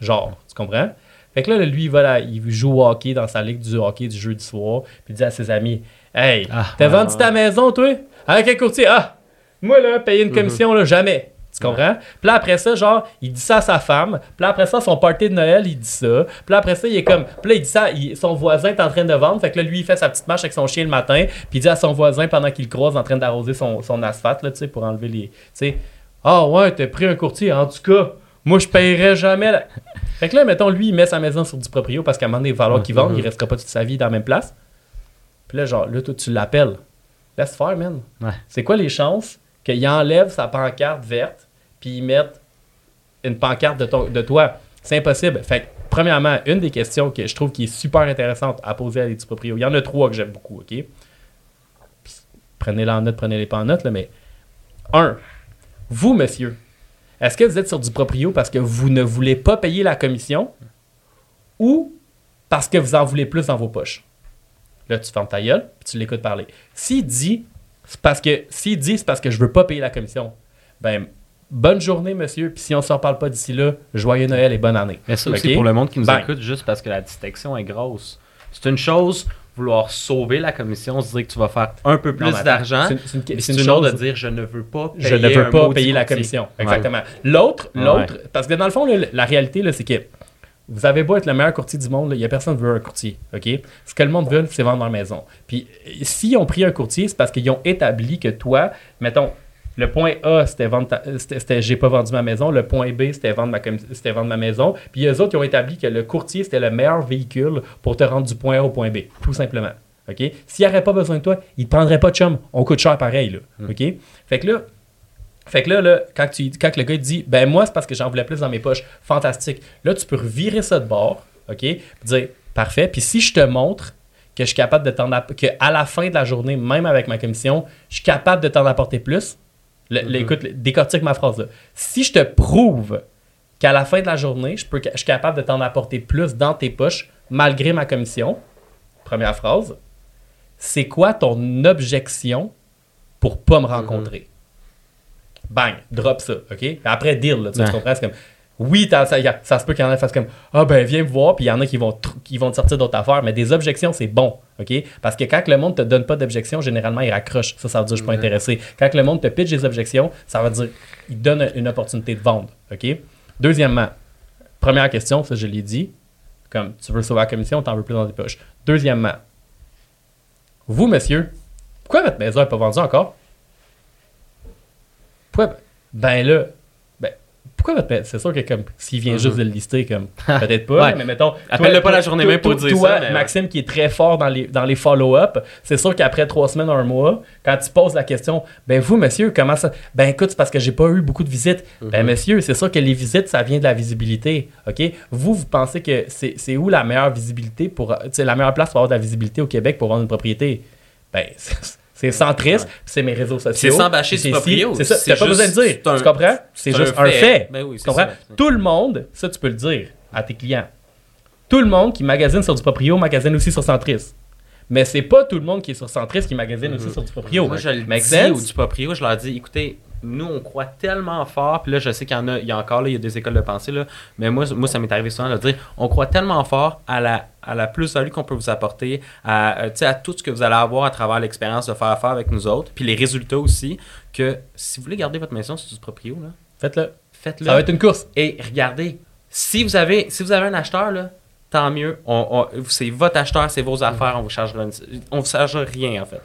Genre, tu comprends? Fait que là, lui, il, va il joue au hockey dans sa ligue du hockey du jeudi soir, puis il dit à ses amis Hey, ah, t'as vendu ta maison, toi Avec un courtier Ah, moi, là, payer une mhm. commission, là, jamais. Tu comprends? Puis là, après ça, genre, il dit ça à sa femme. Puis là, après ça, son party de Noël, il dit ça. Puis là, après ça, il est comme. Puis là, il dit ça, son voisin est en train de vendre. Fait que là, lui, il fait sa petite marche avec son chien le matin. Puis il dit à son voisin, pendant qu'il croise, en train d'arroser son, son asphalte, là, tu sais, pour enlever les. Tu sais, ah ouais, t'as pris un courtier. En tout cas, moi, je paierais jamais. Fait que là, mettons, lui, il met sa maison sur du proprio parce qu'à un moment donné, il va falloir qu'il vende. Il restera pas toute sa vie dans la même place. Puis là, genre, là, toi, tu l'appelles. Laisse faire, man. C'est quoi les chances qu'il enlève sa pancarte verte? Puis ils mettent une pancarte de, de toi. C'est impossible. Fait premièrement, une des questions que je trouve qui est super intéressante à poser à des proprios, il y en a trois que j'aime beaucoup, OK? Prenez-les en note, prenez-les pas en note, là, mais un, vous, monsieur, est-ce que vous êtes sur du proprio parce que vous ne voulez pas payer la commission ou parce que vous en voulez plus dans vos poches? Là, tu fermes ta gueule, puis tu l'écoutes parler. S'il dit, c'est parce que, s'il dit, c'est parce que je veux pas payer la commission, ben, bonne journée, monsieur. Puis si on ne s'en parle pas d'ici là, joyeux Noël et bonne année. Mais ça aussi pour le monde qui nous écoute, juste parce que la distinction est grosse. C'est une chose vouloir sauver la commission, se dire que tu vas faire un peu plus d'argent. C'est une, chose de dire je ne veux pas payer, je ne veux pas payer la commission. Exactement. L'autre, l'autre, parce que dans le fond, la réalité, c'est que vous avez beau être le meilleur courtier du monde, il n'y a personne qui veut un courtier. OK? Ce que le monde veut, c'est vendre leur maison. Puis, s'ils ont pris un courtier, c'est parce qu'ils ont établi que toi, mettons, le point A, c'était vendre c'était, j'ai pas vendu ma maison. Le point B, c'était vendre ma, c'était vendre ma maison. Puis les autres, qui ont établi que le courtier, c'était le meilleur véhicule pour te rendre du point A au point B, tout simplement. OK? S'il n'aurait pas besoin de toi, il ne prendrait pas de chum. On coûte cher pareil, là. Hmm. OK? Fait que là, fait que là, là quand, tu, quand le gars dit, ben moi, c'est parce que j'en voulais plus dans mes poches, fantastique. Là, tu peux revirer ça de bord, OK? Puis dire, parfait. Puis si je te montre que je suis capable de t'en apporter, qu'à la fin de la journée, même avec ma commission, je suis capable de t'en apporter plus, Mhm. Écoute, décortique ma phrase là. Si je te prouve qu'à la fin de la journée, je, peux, je suis capable de t'en apporter plus dans tes poches, malgré ma commission, première phrase, c'est quoi ton objection pour pas me mhm. rencontrer? Bang, drop ça, OK? Après, deal, tu comprends? C'est comme, oui, ça, ça, se peut qu'il y en ait qui fassent comme Ah ben viens me voir, puis il y en a qui vont, qui vont te sortir d'autres affaires, mais des objections, c'est bon. OK? Parce que quand le monde te donne pas d'objections, généralement, il raccroche. Ça, ça veut dire je suis pas intéressé. Quand le monde te pitch des objections, ça veut dire il donne une opportunité de vendre. OK? Deuxièmement, première question, ça je l'ai dit, comme tu veux sauver la commission, t'en veux plus dans tes poches. Deuxièmement, vous, monsieur, pourquoi votre maison n'est pas vendue encore? Pourquoi? Ben là, pourquoi C'est sûr que comme s'il vient juste de le lister, comme peut-être pas, mais mettons. Appelle-le pas la journée même pour dire toi, ça. Maxime, qui est très fort dans les, dans les follow-up, c'est sûr qu'après trois semaines, un mois, quand tu poses la question, ben vous, monsieur, comment ça. Ben écoute, c'est parce que j'ai pas eu beaucoup de visites. Ben mhm. monsieur, c'est sûr que les visites, ça vient de la visibilité. OK? Vous, vous pensez que c'est où la meilleure visibilité pour. la meilleure place pour avoir de la visibilité au Québec pour vendre une propriété? Ben, C'est centriste, c'est mes réseaux sociaux. C'est sans bâcher du proprio. C'est ça. T'as pas besoin de dire. tu comprends? C'est juste un fait. Ben oui, tu comprends? Tout le monde, ça, tu peux le dire à tes clients. Tout le monde qui magasine sur du proprio magasine aussi sur centriste. Mais c'est pas tout le monde qui est sur centriste qui magasine aussi mm-hmm. sur du proprio. Moi, je le dis ou du proprio, je leur dis, écoutez, nous, on croit tellement fort, puis là, je sais qu'il y en a, il y a encore, là, il y a des écoles de pensée, là, mais moi, moi ça m'est arrivé souvent de dire, on croit tellement fort à la, à la plus-value qu'on peut vous apporter, à, euh, à tout ce que vous allez avoir à travers l'expérience de faire affaire avec nous autres, puis les résultats aussi, que si vous voulez garder votre maison sur du proprio, là, faites-le. Faites-le. Ça va être une course. Et regardez, si vous avez, si vous avez un acheteur, là, tant mieux. On, c'est votre acheteur, c'est vos affaires, on vous chargera, on vous chargera rien en fait.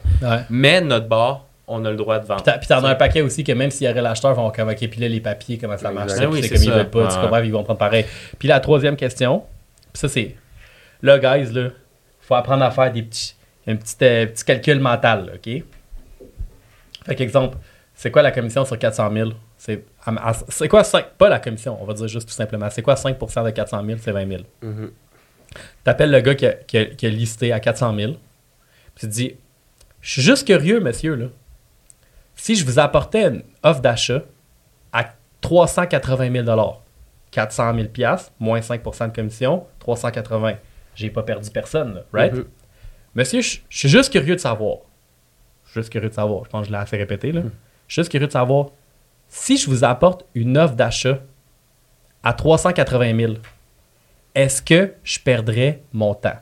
Mais notre bar, on a le droit de vendre. Puis t'en as un paquet aussi que même s'il y aurait l'acheteur, vont convoquer puis là les papiers, comment ça marche. c'est comme ils veulent pas, tu comprends, ils vont prendre pareil. Puis la troisième question, ça c'est, là guys, là, faut apprendre à faire des petits, un petit, euh, petit calcul mental, ok? Fait qu'exemple, c'est quoi la commission sur 400 000? C'est, c'est quoi 5, pas la commission, on va dire juste tout simplement. C'est quoi 5% de 400 000? C'est 20 000. Mm-hmm. Tu appelles le gars qui a, qui, a, listé à 400 000, puis tu te dis, je suis juste curieux, monsieur, là. Si je vous apportais une offre d'achat à 380 000 400 000 moins 5% de commission, 380 J'ai pas perdu personne, là, right? Mm-hmm. Monsieur, je suis juste curieux de savoir. Je suis juste curieux de savoir. Je pense que je l'ai assez répété, là. Mm. Je suis juste curieux de savoir si je vous apporte une offre d'achat à 380 000, est-ce que je perdrais mon temps?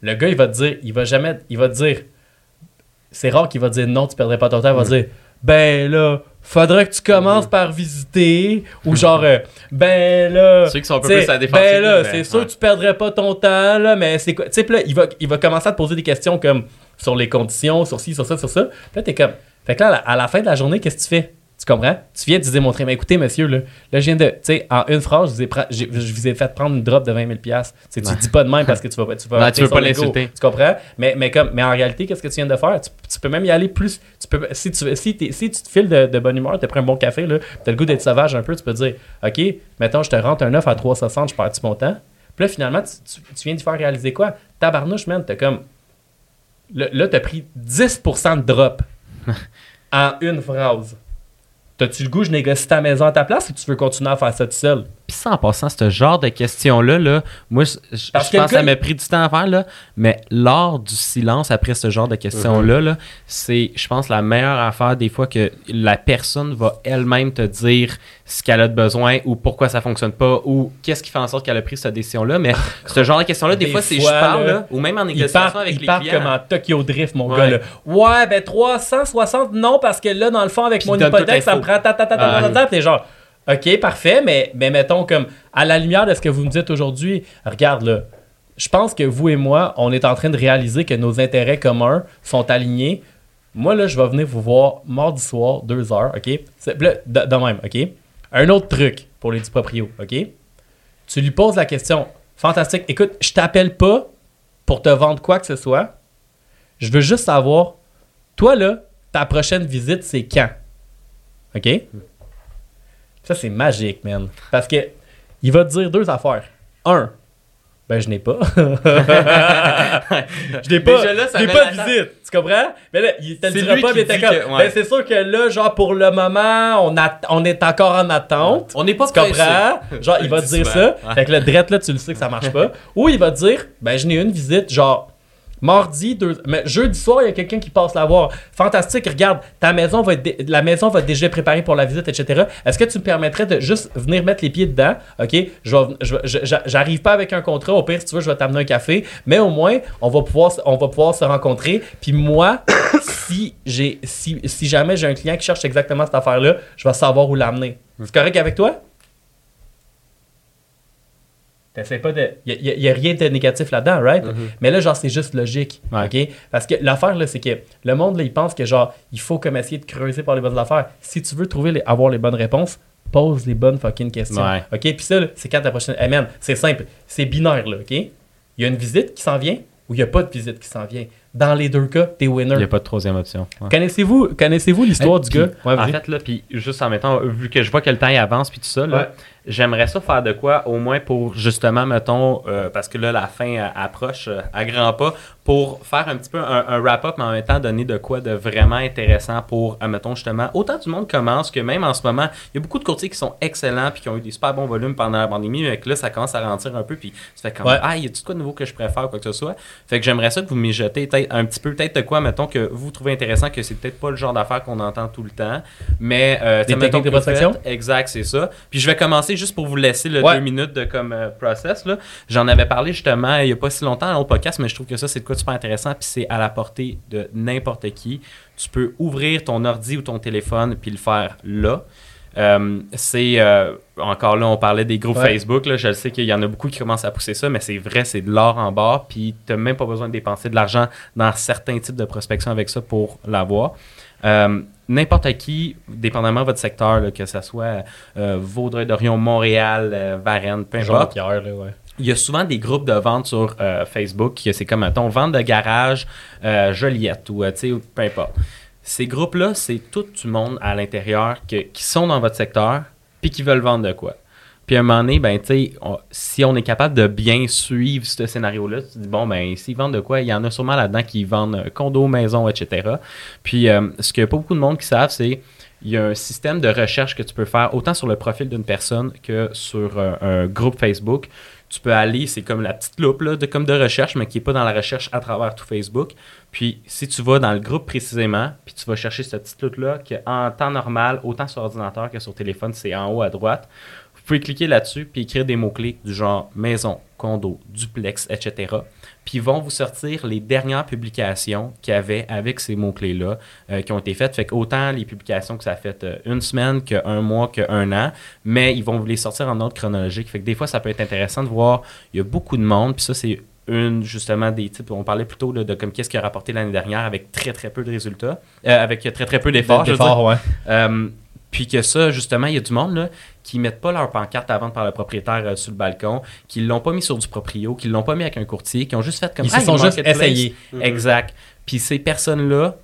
Le gars, il va te dire, il va jamais, il va te dire, c'est rare qu'il va dire non, tu perdrais pas ton temps, il va mm. dire, ben là, faudrait que tu commences mm. par visiter, ou genre, euh, ben là, ceux qui sont un peu plus à Ben là, c'est sûr que tu perdrais pas ton temps, là, mais c'est quoi, tu sais, là, il va, il va commencer à te poser des questions comme, sur les conditions, sur ci, sur ça, sur ça. Puis là, t'es comme. Fait que là, à la fin de la journée, qu'est-ce que tu fais? Tu comprends? Tu viens de démontrer, mais écoutez, monsieur, là, là je viens de. Tu sais, en une phrase, je vous, ai, fait prendre une drop de 20 000 Tu ne dis pas de même parce que tu vas, tu vas, tu veux pas l'insulter. Tu comprends? Mais, mais, comme, mais en réalité, qu'est-ce que tu viens de faire? Tu, peux même y aller plus. Tu peux, si, tu, si, si tu te files de, bonne humeur, tu pris un bon café, tu as le goût d'être sauvage un peu, tu peux dire, OK, mettons, je te rentre un œuf à 360, je perds-tu mon temps? Puis là, finalement, tu, viens de faire réaliser quoi? Tabarnouche, man, t'as comme là, tu as pris 10% de drop en une phrase. T'as-tu le goût, je négocie ta maison à ta place ou tu veux continuer à faire ça tout seul? Puis ça, en passant, ce genre de questions-là, là, moi, je, pense que ça m'a pris du temps à faire, là, mais lors du silence après ce genre de questions-là, c'est, je pense, la meilleure affaire des fois que la personne va elle-même te dire ce qu'elle a de besoin ou pourquoi ça fonctionne pas ou qu'est-ce qui fait en sorte qu'elle a pris cette décision-là. Mais ce genre de questions-là, des, fois, c'est je parle, là, ou même en négociation avec les clients. comme en Tokyo Drift, mon gars. Là. Ouais, ben 360, non, parce que là, dans le fond, avec mon hypothèque, ça me prend ta ta ta ta ta ta genre OK, parfait, mais, mais mettons comme à la lumière de ce que vous me dites aujourd'hui, regarde là. Je pense que vous et moi, on est en train de réaliser que nos intérêts communs sont alignés. Moi, là, je vais venir vous voir mardi soir, deux heures, OK? de, de, même, OK? Un autre truc pour les du proprio, OK? Tu lui poses la question, fantastique, écoute, je t'appelle pas pour te vendre quoi que ce soit. Je veux juste savoir, toi, là, ta prochaine visite, c'est quand? OK? Ça, c'est magique, man. Parce que il va te dire deux affaires. Un, ben je n'ai pas. je n'ai pas, pas de visite. Tu comprends? Mais là, il te le dira pas, mais t'es comme. Ben c'est sûr que là, genre pour le moment, on, a, on est encore en attente. On n'est pas Tu comprends? Genre, il va te dire ça. Fait que le drette là, tu le sais que ça marche pas. Ou il va te dire, ben je n'ai une visite, genre Mardi, deux... mais jeudi soir, il y a quelqu'un qui passe la voir. Fantastique, regarde, ta maison va être la maison va être déjà préparée pour la visite, etc. Est-ce que tu me permettrais de juste venir mettre les pieds dedans? OK, je j'arrive pas avec un contrat. Au pire, si tu veux, je vais t'amener un café. Mais au moins, on va pouvoir, se rencontrer. Puis moi, si, si, si jamais j'ai un client qui cherche exactement cette affaire-là, je vais savoir où l'amener. C'est correct avec toi? Pas de. Il n'y a, rien de négatif là-dedans, right? Mm-hmm. Mais là, genre, c'est juste logique. OK? Parce que l'affaire, là, c'est que le monde, là, il pense que, genre, il faut comme essayer de creuser par les bonnes affaires. Si tu veux trouver avoir les bonnes réponses, pose les bonnes fucking questions. OK? Puis ça, c'est quand ta prochaine. Hey man, c'est simple. C'est binaire, là. OK? Il y a une visite qui s'en vient ou il n'y a pas de visite qui s'en vient? Dans les deux cas, t'es winner. Il n'y a pas de troisième option. Connaissez-vous connaissez l'histoire du gars? en fait, là, puis juste en mettant, vu que je vois que le temps avance, puis tout ça, là, J'aimerais ça faire de quoi, au moins pour justement, mettons, euh, parce que là, la fin euh, approche euh, à grands pas, pour faire un petit peu un, wrap-up, mais en même temps donner de quoi de vraiment intéressant pour, mettons, justement, autant du monde commence que même en ce moment, il y a beaucoup de courtiers qui sont excellents puis qui ont eu des super bons volumes pendant la pandémie, mais que là, ça commence à ralentir un peu, puis tu fais comme, ah, il y a tout quoi de nouveau que je préfère, quoi que ce soit? Fait que j'aimerais ça que vous mijotez un petit peu, peut-être de quoi, mettons, que vous trouvez intéressant, que c'est peut-être pas le genre d'affaires qu'on entend tout le temps, mais. Euh, des techniques de prospection? Exact, c'est ça. Puis je vais commencer juste pour vous laisser le deux minutes de comme euh, process. Là. J'en avais parlé justement il n'y a pas si longtemps dans le podcast, mais je trouve que ça, c'est de quoi super intéressant. Puis c'est à la portée de n'importe qui. Tu peux ouvrir ton ordi ou ton téléphone puis le faire là. Euh, c'est euh, encore là, on parlait des groupes Facebook. Là, je sais qu'il y en a beaucoup qui commencent à pousser ça, mais c'est vrai, c'est de l'or en bas. Puis tu n'as même pas besoin de dépenser de l'argent dans certains types de prospection avec ça pour l'avoir. Euh, n'importe qui, dépendamment de votre secteur, que ce soit euh, Vaudreuil-Dorion, Montréal, euh, Varennes, peu importe. Il y a souvent des groupes de vente sur Facebook. C'est comme, mettons, vente de garage, Joliette ou peu importe Ces groupes-là, c'est tout le monde à l'intérieur qui sont dans votre secteur puis qui veulent vendre de quoi. Puis à un moment donné, ben, si on est capable de bien suivre ce scénario-là, tu te dis, bon, ben, s'ils vendent de quoi, il y en a sûrement là-dedans qui vendent condos, maisons, etc. Puis euh, ce que pas beaucoup de monde qui savent, c'est il y a un système de recherche que tu peux faire autant sur le profil d'une personne que sur un, groupe Facebook. Tu peux aller, c'est comme la petite loupe là, de, comme de recherche, mais qui n'est pas dans la recherche à travers tout Facebook. Puis si tu vas dans le groupe précisément, puis tu vas chercher cette petite loupe-là, en temps normal, autant sur ordinateur que sur téléphone, c'est en haut à droite, pouvez cliquer là-dessus puis écrire des mots-clés du genre maison, condo, duplex, etc. Puis ils vont vous sortir les dernières publications qu'il y avait avec ces mots-clés-là euh, qui ont été faites. Fait qu'autant les publications que ça a fait euh, une semaine, qu'un mois, qu'un an, mais ils vont vous les sortir en ordre chronologique. Fait que des fois, ça peut être intéressant de voir, il y a beaucoup de monde, puis ça, c'est une justement des types. On parlait plutôt de comme qu'est-ce qui a rapporté l'année dernière avec très très peu de résultats, euh, avec très très peu d'efforts. D'efforts, ouais. Puis que ça, justement, il y a du monde là, qui mettent pas leur pancarte à vendre par le propriétaire euh, sur le balcon, qui l'ont pas mis sur du proprio, qui l'ont pas mis avec un courtier, qui ont juste fait comme ça. Ils se sont juste essayés. Mhm. Exact. Puis ces personnes-là,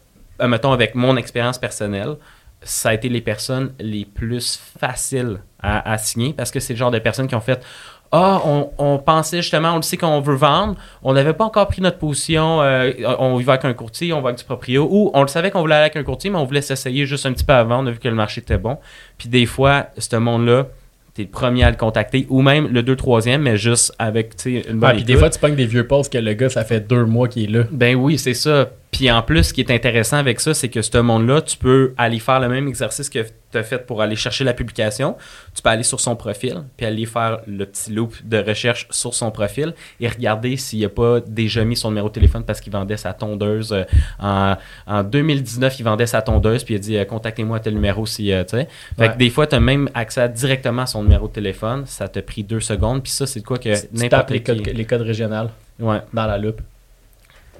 euh, mettons avec mon expérience personnelle, ça a été les personnes les plus faciles à, à signer parce que c'est le genre de personnes qui ont fait ah, on, pensait justement, on le sait qu'on veut vendre, on n'avait pas encore pris notre position, euh, on y va avec un courtier, on va avec du proprio, ou on le savait qu'on voulait aller avec un courtier, mais on voulait s'essayer juste un petit peu avant, on a vu que le marché était bon. Puis des fois, ce monde-là, t'es le premier à le contacter, ou même le 2 3 mais juste avec une bonne Puis des fois, tu pognes des vieux posts que le gars, ça fait deux mois qu'il est là. Ben oui, c'est ça. Puis en plus, ce qui est intéressant avec ça, c'est que ce monde-là, tu peux aller faire le même exercice que tu as fait pour aller chercher la publication. Tu peux aller sur son profil, puis aller faire le petit loop de recherche sur son profil et regarder s'il n'a pas déjà mis son numéro de téléphone parce qu'il vendait sa tondeuse. Euh, en, en, 2019, il vendait sa tondeuse, puis il a dit euh, Contactez-moi à tel numéro si. Euh, tu sais. Fait que des fois, tu as même accès directement à son numéro de téléphone. Ça t'a pris deux secondes, puis ça, c'est quoi que n'importe les, codes, les codes régionaux ouais. dans la loupe.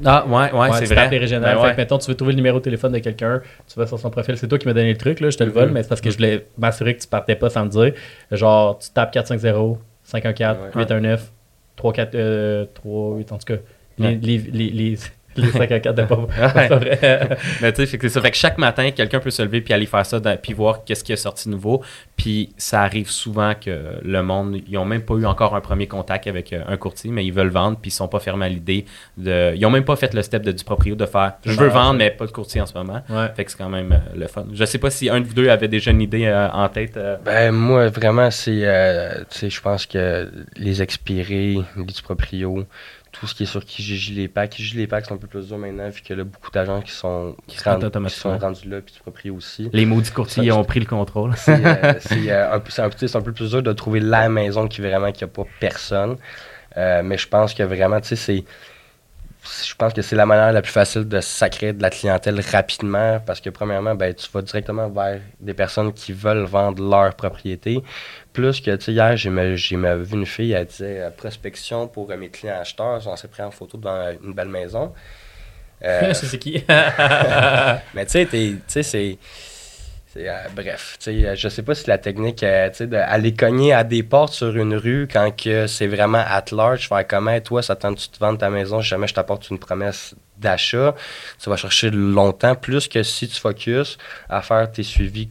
Ah, ouais, ouais, c'est vrai. les régionales. Ben mettons, tu veux trouver le numéro de téléphone de quelqu'un, tu vas sur son profil. C'est toi qui m'as donné le truc, là, je te le vole, mm-hmm. mais c'est parce que je voulais m'assurer que tu partais pas sans me dire. Genre, tu tapes 450, 514, 819, 34, 38, en tout cas. les, les, les 5 à 4 de pas. Mais tu sais, c'est ça. Fait que chaque matin, quelqu'un peut se lever puis aller faire ça, puis voir qu'est-ce qui est sorti nouveau. Puis ça arrive souvent que le monde, ils n'ont même pas eu encore un premier contact avec euh, un courtier, mais ils veulent vendre puis ils sont pas fermés à l'idée de. Ils n'ont même pas fait le step de, du proprio de faire je veux vendre, mais pas de courtier en ce moment. Fait que c'est quand même euh, le fun. Je sais pas si un de vous deux avait déjà une idée euh, en tête. Ben, moi, vraiment, c'est. tu sais, je pense que les expirés, les du proprio, tout ce qui est sur Kijiji les packs. Kijiji les packs sont un peu plus dur maintenant, vu qu'il y a beaucoup d'agents qui sont, qui, qui sont rendus là, puis du proprio aussi. Les maudits courtiers ont pris le contrôle. C'est euh, euh, un, un, peu plus dur de trouver la maison qui vraiment qui a pas personne. Euh, mais je pense que vraiment, tu sais, c'est je pense que c'est la manière la plus facile de sacrer de la clientèle rapidement parce que premièrement, ben, tu vas directement vers des personnes qui veulent vendre leur propriété. Plus que, tu sais, hier, j'ai vu une fille, elle disait euh, prospection pour mes clients acheteurs. On s'est pris en photo dans une belle maison. Euh, c'est qui? mais tu sais, c'est. Euh, bref, euh, je sais pas si la technique, euh, d'aller cogner à des portes sur une rue quand que c'est vraiment at large, faire comment, toi, ça tente tu te vendre ta maison, jamais je t'apporte une promesse d'achat, tu vas chercher longtemps, plus que si tu focuses à faire tes suivis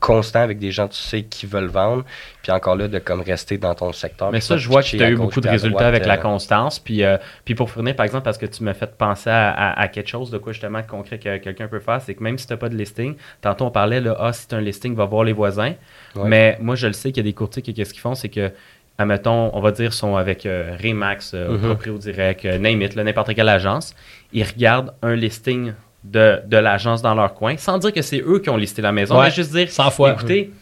constants avec des gens, tu sais, qui veulent vendre, puis encore là, de comme rester dans ton secteur. Mais ça, je vois que tu as eu beaucoup de résultats avec la euh, constance, puis, euh, puis pour fournir, par exemple, parce que tu m'as fait penser à, quelque chose de quoi justement concret que quelqu'un peut faire, c'est que même si tu n'as pas de listing, tantôt on parlait, là, ah, si tu as un listing, va voir les voisins, mais moi, je le sais qu'il y a des courtiers qui, qu'est-ce qu'ils font, c'est que admettons, on va dire, sont avec euh, Remax, euh, mm-hmm. Proprio Direct, euh, Name It, n'importe quelle agence, ils regardent un listing de, de l'agence dans leur coin, sans dire que c'est eux qui ont listé la maison, mais juste dire, 100 fois. écoutez,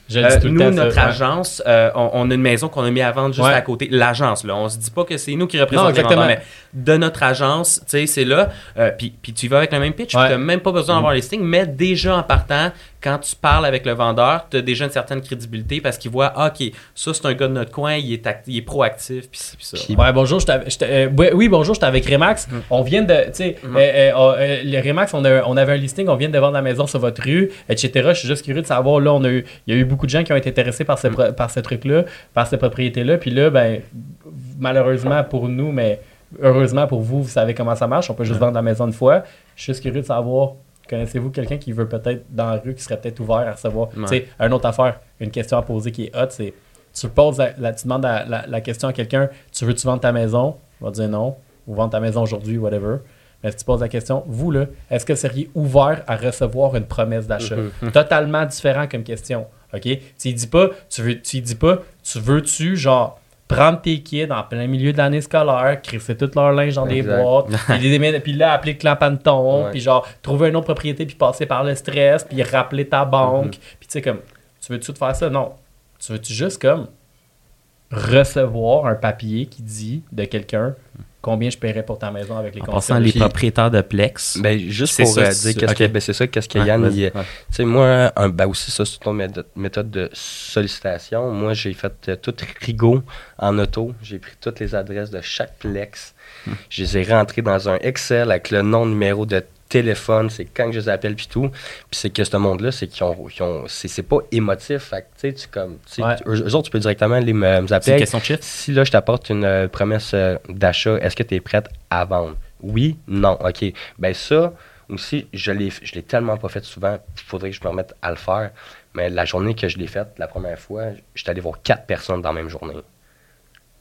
nous, notre agence, on, a une maison qu'on a mis à vendre juste à côté. L'agence, là, on se dit pas que c'est nous qui représentons vendeurs, mais de notre agence, tu sais, c'est là. Euh, puis, tu vas avec le même pitch, tu n'as même pas besoin d'avoir mm. listing, mais déjà en partant, quand tu parles avec le vendeur, tu as déjà une certaine crédibilité parce qu'il voit, ah, OK, ça, c'est un gars de notre coin, il est, il est proactif, puis ça. ouais, bonjour, je oui, bonjour, j'étais avec Remax. Mm. On vient de, tu sais, mm. le Remax, on, on avait un listing, on vient de vendre la maison sur votre rue, etc. Je suis juste curieux de savoir, là, on a eu, il y a eu beaucoup de gens qui ont été intéressés par ce, mm. par ce truc-là, par ces propriétés-là. Puis là, ben, malheureusement pour nous, mais heureusement pour vous, vous savez comment ça marche. On peut juste vendre la maison une fois. Je suis juste curieux de savoir Connaissez-vous quelqu'un qui veut peut-être dans la rue, qui serait peut-être ouvert à recevoir Tu sais, une autre affaire, une question à poser qui est hot, c'est tu poses la, tu demandes la, question à quelqu'un tu veux-tu vendre ta maison? Il va dire non, ou vendre ta maison aujourd'hui, whatever. Mais si tu poses la question, vous, là, est-ce que vous seriez ouvert à recevoir une promesse d'achat? Mm-hmm. Totalement différent comme question. OK? Tu dis pas, tu veux, tu dis pas, tu veux-tu, genre, prendre tes kids en plein milieu de l'année scolaire, crisser tout leur linge dans des boîtes, puis, puis, là, appeler Clampanton, puis genre, trouver une autre propriété, puis passer par le stress, puis rappeler ta banque. Mm-hmm. Puis tu sais, comme, tu veux-tu te faire ça? Non. Tu veux-tu juste comme recevoir un papier qui dit de quelqu'un combien je paierais pour ta maison avec les en passant les propriétaires de Plex. Ben, juste pour euh, dire qu'est-ce que ben, c'est ça, qu'est-ce que Yann, tu sais, moi, un, ben aussi, ça, c'est ton méthode de sollicitation. Moi, j'ai fait euh, tout Rigo en auto. J'ai pris toutes les adresses de chaque Plex. Hmm. Je les ai rentrées dans un Excel avec le nom, numéro de téléphone, c'est quand je les appelle puis tout. Puis c'est que ce monde-là, c'est qu'ils ont, ont c'est pas émotif. Fait tu sais, tu eux, autres, tu peux directement les me, appeler. question de Si là, je t'apporte une euh, promesse euh, d'achat, est-ce que tu es prête à vendre? Oui, non, ok. Ben ça aussi, je l'ai, je l'ai tellement pas fait souvent, il faudrait que je me remette à le faire. Mais la journée que je l'ai faite, la première fois, j'étais allé voir quatre personnes dans la même journée.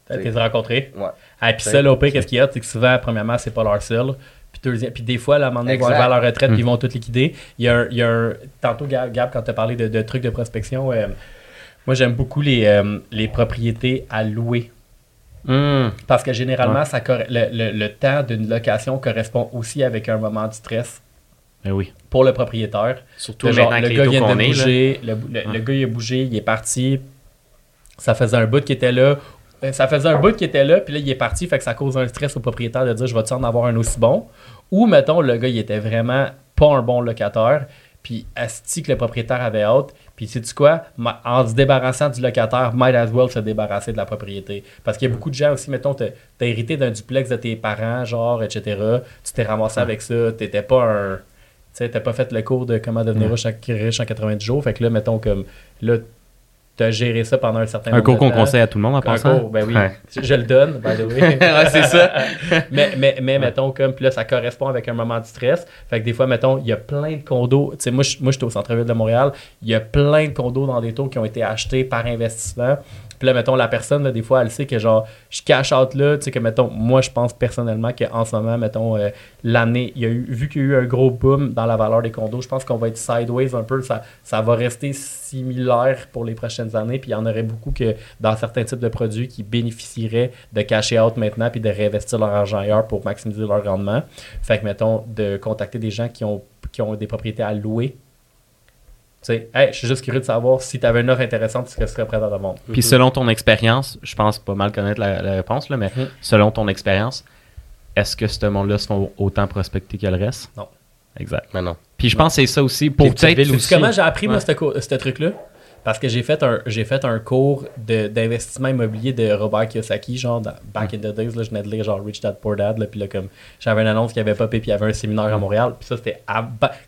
T'as été rencontré? Ouais. Ah, puis ça, l'OP, qu'est-ce qu'il y a? C'est que souvent, premièrement, c'est pas leur seul. Puis, des fois, à un moment donné, ils vont arriver à leur retraite, puis ils vont tout liquider. Il y a un, il y a un tantôt, Gab, quand tu as parlé de, trucs de prospection, euh, moi, j'aime beaucoup les, euh, les propriétés à louer. Hmm. Parce que généralement, ça le, le, temps d'une location correspond aussi avec un moment de stress. Ben oui. Pour le propriétaire. Surtout le, genre, le gars vient de bouger, le, le, gars il a bougé, il est parti. Ça faisait un bout qui était là. Ben, ça faisait un bout qui était là, puis là, il est parti, fait que ça cause un stress au propriétaire de dire je vais-tu en avoir un aussi bon? Ou, mettons, le gars, il était vraiment pas un bon locataire, puis asti que le propriétaire avait hâte, puis sais-tu quoi, en se débarrassant du locataire, might as well se débarrasser de la propriété. Parce qu'il y a beaucoup de gens aussi, mettons, t'as as hérité d'un duplex de tes parents, genre, etc. Tu t'es ramassé avec ça, t'étais pas un. Tu sais, t'as pas fait le cours de comment devenir riche en 90 jours. Fait que là, mettons, comme. Là, tu as géré ça pendant un certain un cours qu'on conseille à tout le monde en passant? Cours, ben oui. Je, le donne, by the way. ouais, c'est ça. mais, mais, mais mettons, comme, puis là, ça correspond avec un moment de stress. Fait que des fois, mettons, il y a plein de condos. Tu sais, moi, moi, j'étais au centre-ville de Montréal. Il y a plein de condos dans des taux qui ont été achetés par investissement. Puis là, mettons, la personne, des fois, elle sait que genre, je cash out là, tu sais, que mettons, moi, je pense personnellement qu'en ce moment, mettons, euh, l'année, il y a eu, vu qu'il y a eu un gros boom dans la valeur des condos, je pense qu'on va être sideways un peu. Ça, ça va rester similaire pour les prochaines années. Puis il y en aurait beaucoup que dans certains types de produits qui bénéficieraient de cash out maintenant puis de réinvestir leur argent ailleurs pour maximiser leur rendement. Fait que, mettons, de contacter des gens qui ont, qui ont des propriétés à louer sais, hey, je suis juste curieux de savoir si tu avais une offre intéressante, ce que tu serais prêt à te vendre. Puis selon ton expérience, je pense pas mal connaître la, réponse, là, mais mm-hmm. selon ton expérience, est-ce que ce monde-là se font autant prospecter que le reste? Non. Exact. Mais non. Puis je pense que c'est ça aussi pour peut-être. Comment j'ai appris, moi, ce truc-là? Parce que j'ai fait un, j'ai fait un cours d'investissement immobilier de Robert Kiyosaki, genre, back in the days, là, je venais de lire genre Rich Dad Poor Dad, là, puis là, comme, j'avais une annonce qui avait pas puis il y avait un séminaire à Montréal, puis ça, c'était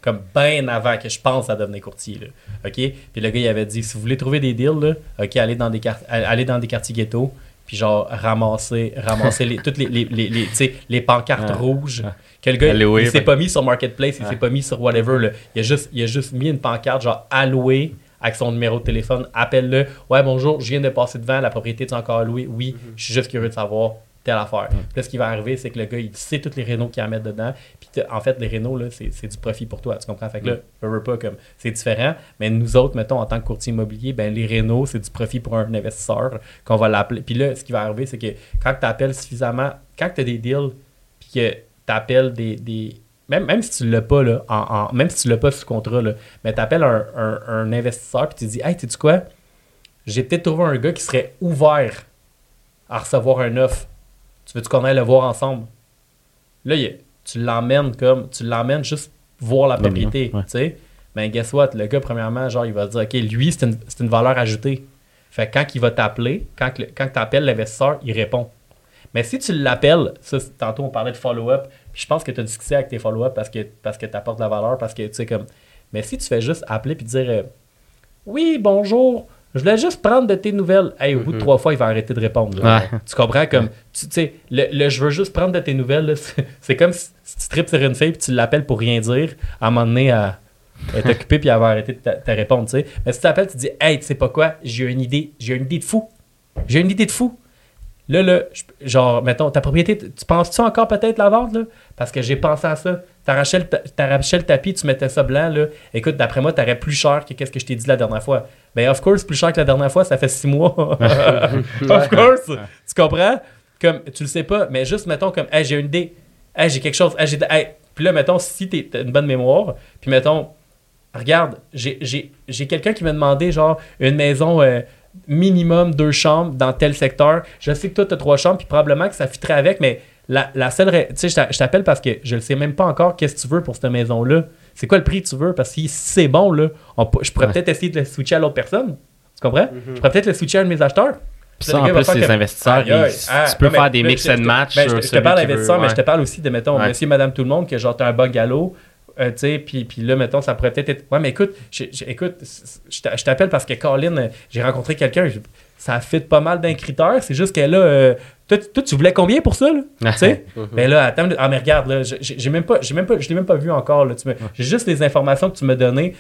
comme bien avant que je pense à devenir courtier, là. OK? Puis le gars, il avait dit, si vous voulez trouver des deals, là, OK, allez dans des, allez dans des quartiers ghetto, puis genre, ramasser, ramasser les, toutes les, les, les, les pancartes rouges. Que le gars, il, s'est pas mis sur Marketplace, il s'est pas mis sur whatever, là. Il a juste, il a juste mis une pancarte, genre, alloué avec son numéro de téléphone, appelle-le. Ouais, bonjour, je viens de passer devant, la propriété est encore louée. Oui, mhm. je suis juste curieux de savoir telle affaire. Mhm. Puis là, ce qui va arriver, c'est que le gars, il sait toutes les rénaux qu'il a à mettre dedans. Puis en fait, les rénaux, là, c'est du profit pour toi. Tu comprends? Fait que là, je veux pas comme c'est différent. Mais nous autres, mettons, en tant que courtier immobilier, ben les rénaux, c'est du profit pour un investisseur qu'on va l'appeler. Puis là, ce qui va arriver, c'est que quand tu appelles suffisamment, quand tu as des deals, puis que tu appelles des, des même, même si tu l'as pas, là, en, même si tu l'as pas sous contrat, là, mais tu appelles un, un, investisseur et tu dis Hey, tu sais quoi? J'ai peut-être trouvé un gars qui serait ouvert à recevoir un offre. Tu veux-tu qu'on aille le voir ensemble? Là, tu l'emmènes comme tu l'emmènes juste voir la propriété. tu sais? Mais guess what? Le gars, premièrement, genre, il va dire OK, lui, c'est une, une, valeur ajoutée. Fait que quand il va t'appeler, quand, quand tu appelles l'investisseur, il répond. Mais si tu l'appelles, ça, tantôt on parlait de follow-up, je pense que tu as discuté avec tes follow-up parce que, parce que tu apportes de la valeur, parce que tu sais comme. Mais si tu fais juste appeler puis dire euh, Oui, bonjour, Je voulais juste prendre de tes nouvelles. Hey, au bout de mm-hmm. trois fois, il va arrêter de répondre. Tu comprends comme. Tu sais, le, je veux juste prendre de tes nouvelles, c'est comme si, tu tripes sur une fille et tu l'appelles pour rien dire. À un moment donné, à, être occupé puis elle va arrêter de te répondre. sais. Mais si tu l'appelles, tu dis Hey, tu sais pas quoi, j'ai une idée, j'ai une idée de fou. J'ai une idée de fou. Là, là, genre, mettons, ta propriété, tu penses-tu encore peut-être la vente, là? Parce que j'ai pensé à ça. T'arrachais le, le tapis, tu mettais ça blanc, là. Écoute, d'après moi, t'aurais plus cher que qu'est-ce que je t'ai dit la dernière fois. Ben, of course, plus cher que la dernière fois, ça fait six mois. of course! tu comprends? Comme, tu le sais pas, mais juste, mettons, comme, hey, j'ai une idée. Hey, j'ai quelque chose. Hey, j'ai. Hey. Puis là, mettons, si t'as une bonne mémoire, puis mettons, regarde, j'ai quelqu'un qui m'a demandé, genre, une maison. Euh, minimum deux chambres dans tel secteur. Je sais que toi, tu as trois chambres, puis probablement que ça fitterait avec, mais la, la seule. Tu sais, je t'appelle parce que je ne sais même pas encore qu'est-ce que tu veux pour cette maison-là. C'est quoi le prix que tu veux? Parce que si c'est bon, là, je pourrais peut-être essayer de le switcher à l'autre personne. Tu comprends? Mm-hmm. Je pourrais peut-être le switcher à un de mes acheteurs. Puis ça, en plus, les investisseurs, ah, tu peux faire des mix and match. je, te parle d'investisseurs, mais je te parle aussi de, mettons, monsieur, madame, tout le monde, que genre, tu as un bungalow, euh, puis, puis là, mettons, ça pourrait peut-être être. Ouais, mais écoute, écoute, je t'appelle parce que Colin, j'ai rencontré quelqu'un, ça fit pas mal d'un critère. C'est juste que là, euh, toi, tu voulais combien pour ça, là? tu sais? Mais ben là, attends, ah, mais regarde, là, j'ai même pas, j'ai même pas, je l'ai même pas vu encore, là. J'ai juste les informations que tu m'as données.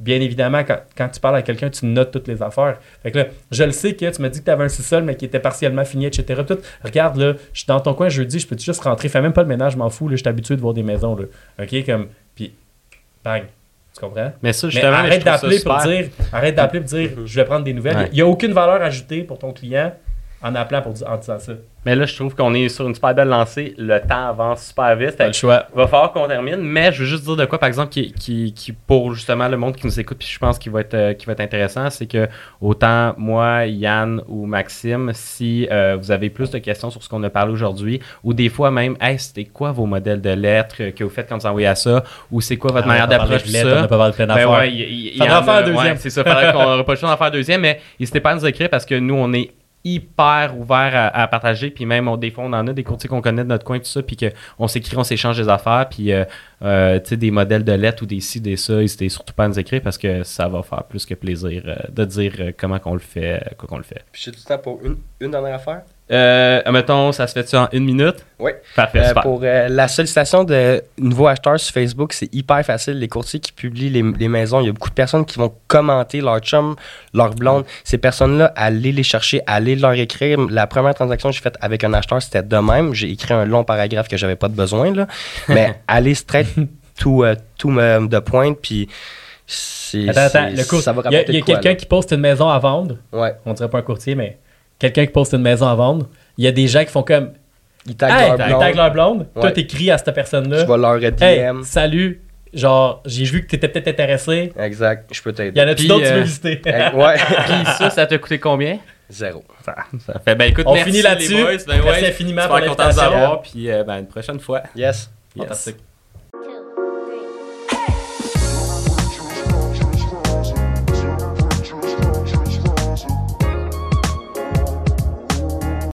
Bien évidemment, quand, tu parles à quelqu'un, tu notes toutes les affaires. Fait que là, je le sais que tu m'as dit que tu avais un sous-sol, mais qui était partiellement fini, etc. Tout, regarde, là, je suis dans ton coin jeudi, je peux juste rentrer? Fais même pas le ménage, je m'en fous, là, je suis habitué de voir des maisons, là. OK? Comme, puis, bang. Tu comprends? Mais ça, justement, arrête d'appeler pour dire, arrête d'appeler pour dire, je vais prendre des nouvelles. Il n'y a aucune valeur ajoutée pour ton client en appelant pour dire, en disant ça. Mais là, je trouve qu'on est sur une super belle lancée. Le temps avance super vite. le choix. Il va falloir qu'on termine. Mais je veux juste dire de quoi, par exemple, qui, qui, pour justement le monde qui nous écoute, puis je pense qu'il va être, euh, qui va être intéressant, c'est que autant moi, Yann ou Maxime, si euh, vous avez plus de questions sur ce qu'on a parlé aujourd'hui, ou des fois même, hey, c'était quoi vos modèles de lettres que vous faites quand vous envoyez à ça, ou c'est quoi votre ah, manière d'approcher ça. On n'a pas de ben ouais, y, ça va faire un deuxième. c'est ça, qu'on n'aura pas le choix d'en faire un deuxième, mais n'hésitez pas à nous écrire parce que nous, on est hyper ouvert à, partager. Puis même, on, des fois, on en a des courtiers qu'on connaît de notre coin, tout ça, puis qu'on s'écrit, on s'échange des affaires, puis euh, euh, des modèles de lettres ou des ci, des ça, n'hésitez surtout pas à nous écrire parce que ça va faire plus que plaisir euh, de dire comment qu'on le fait, quoi qu'on le fait. Puis j'ai temps pour une dernière affaire. Euh, mettons, ça se fait-tu en une minute? Oui. Parfait, euh, Pour euh, la sollicitation de nouveaux acheteurs sur Facebook, c'est hyper facile. Les courtiers qui publient les, maisons, il y a beaucoup de personnes qui vont commenter leur chum, leur blonde. Ces personnes-là, allez les chercher, allez leur écrire. La première transaction que j'ai faite avec un acheteur, c'était de même. J'ai écrit un long paragraphe que j'avais pas de besoin, là. Mais allez straight tout, euh, tout de pointe, puis. Attends, attends, le cours, il y a, quelqu'un qui poste une maison à vendre. Ouais. On dirait pas un courtier, mais quelqu'un qui poste une maison à vendre, il y a des gens qui font comme. Ils taguent leur blonde. Toi, t'écris à cette personne-là. Tu vas leur DM. Hey, salut. Genre, j'ai vu que t'étais peut-être intéressé. Exact. Je peux t'aider. Il y en a-tu d'autres que tu veux euh, visiter? ouais. Puis ça, ça t'a coûté combien? Zéro. Ça, fait, ben écoute, on finit là-dessus. Ben merci infiniment pour content de vous avoir. Puis euh, ben, une prochaine fois. Yes. yes. Fantastique.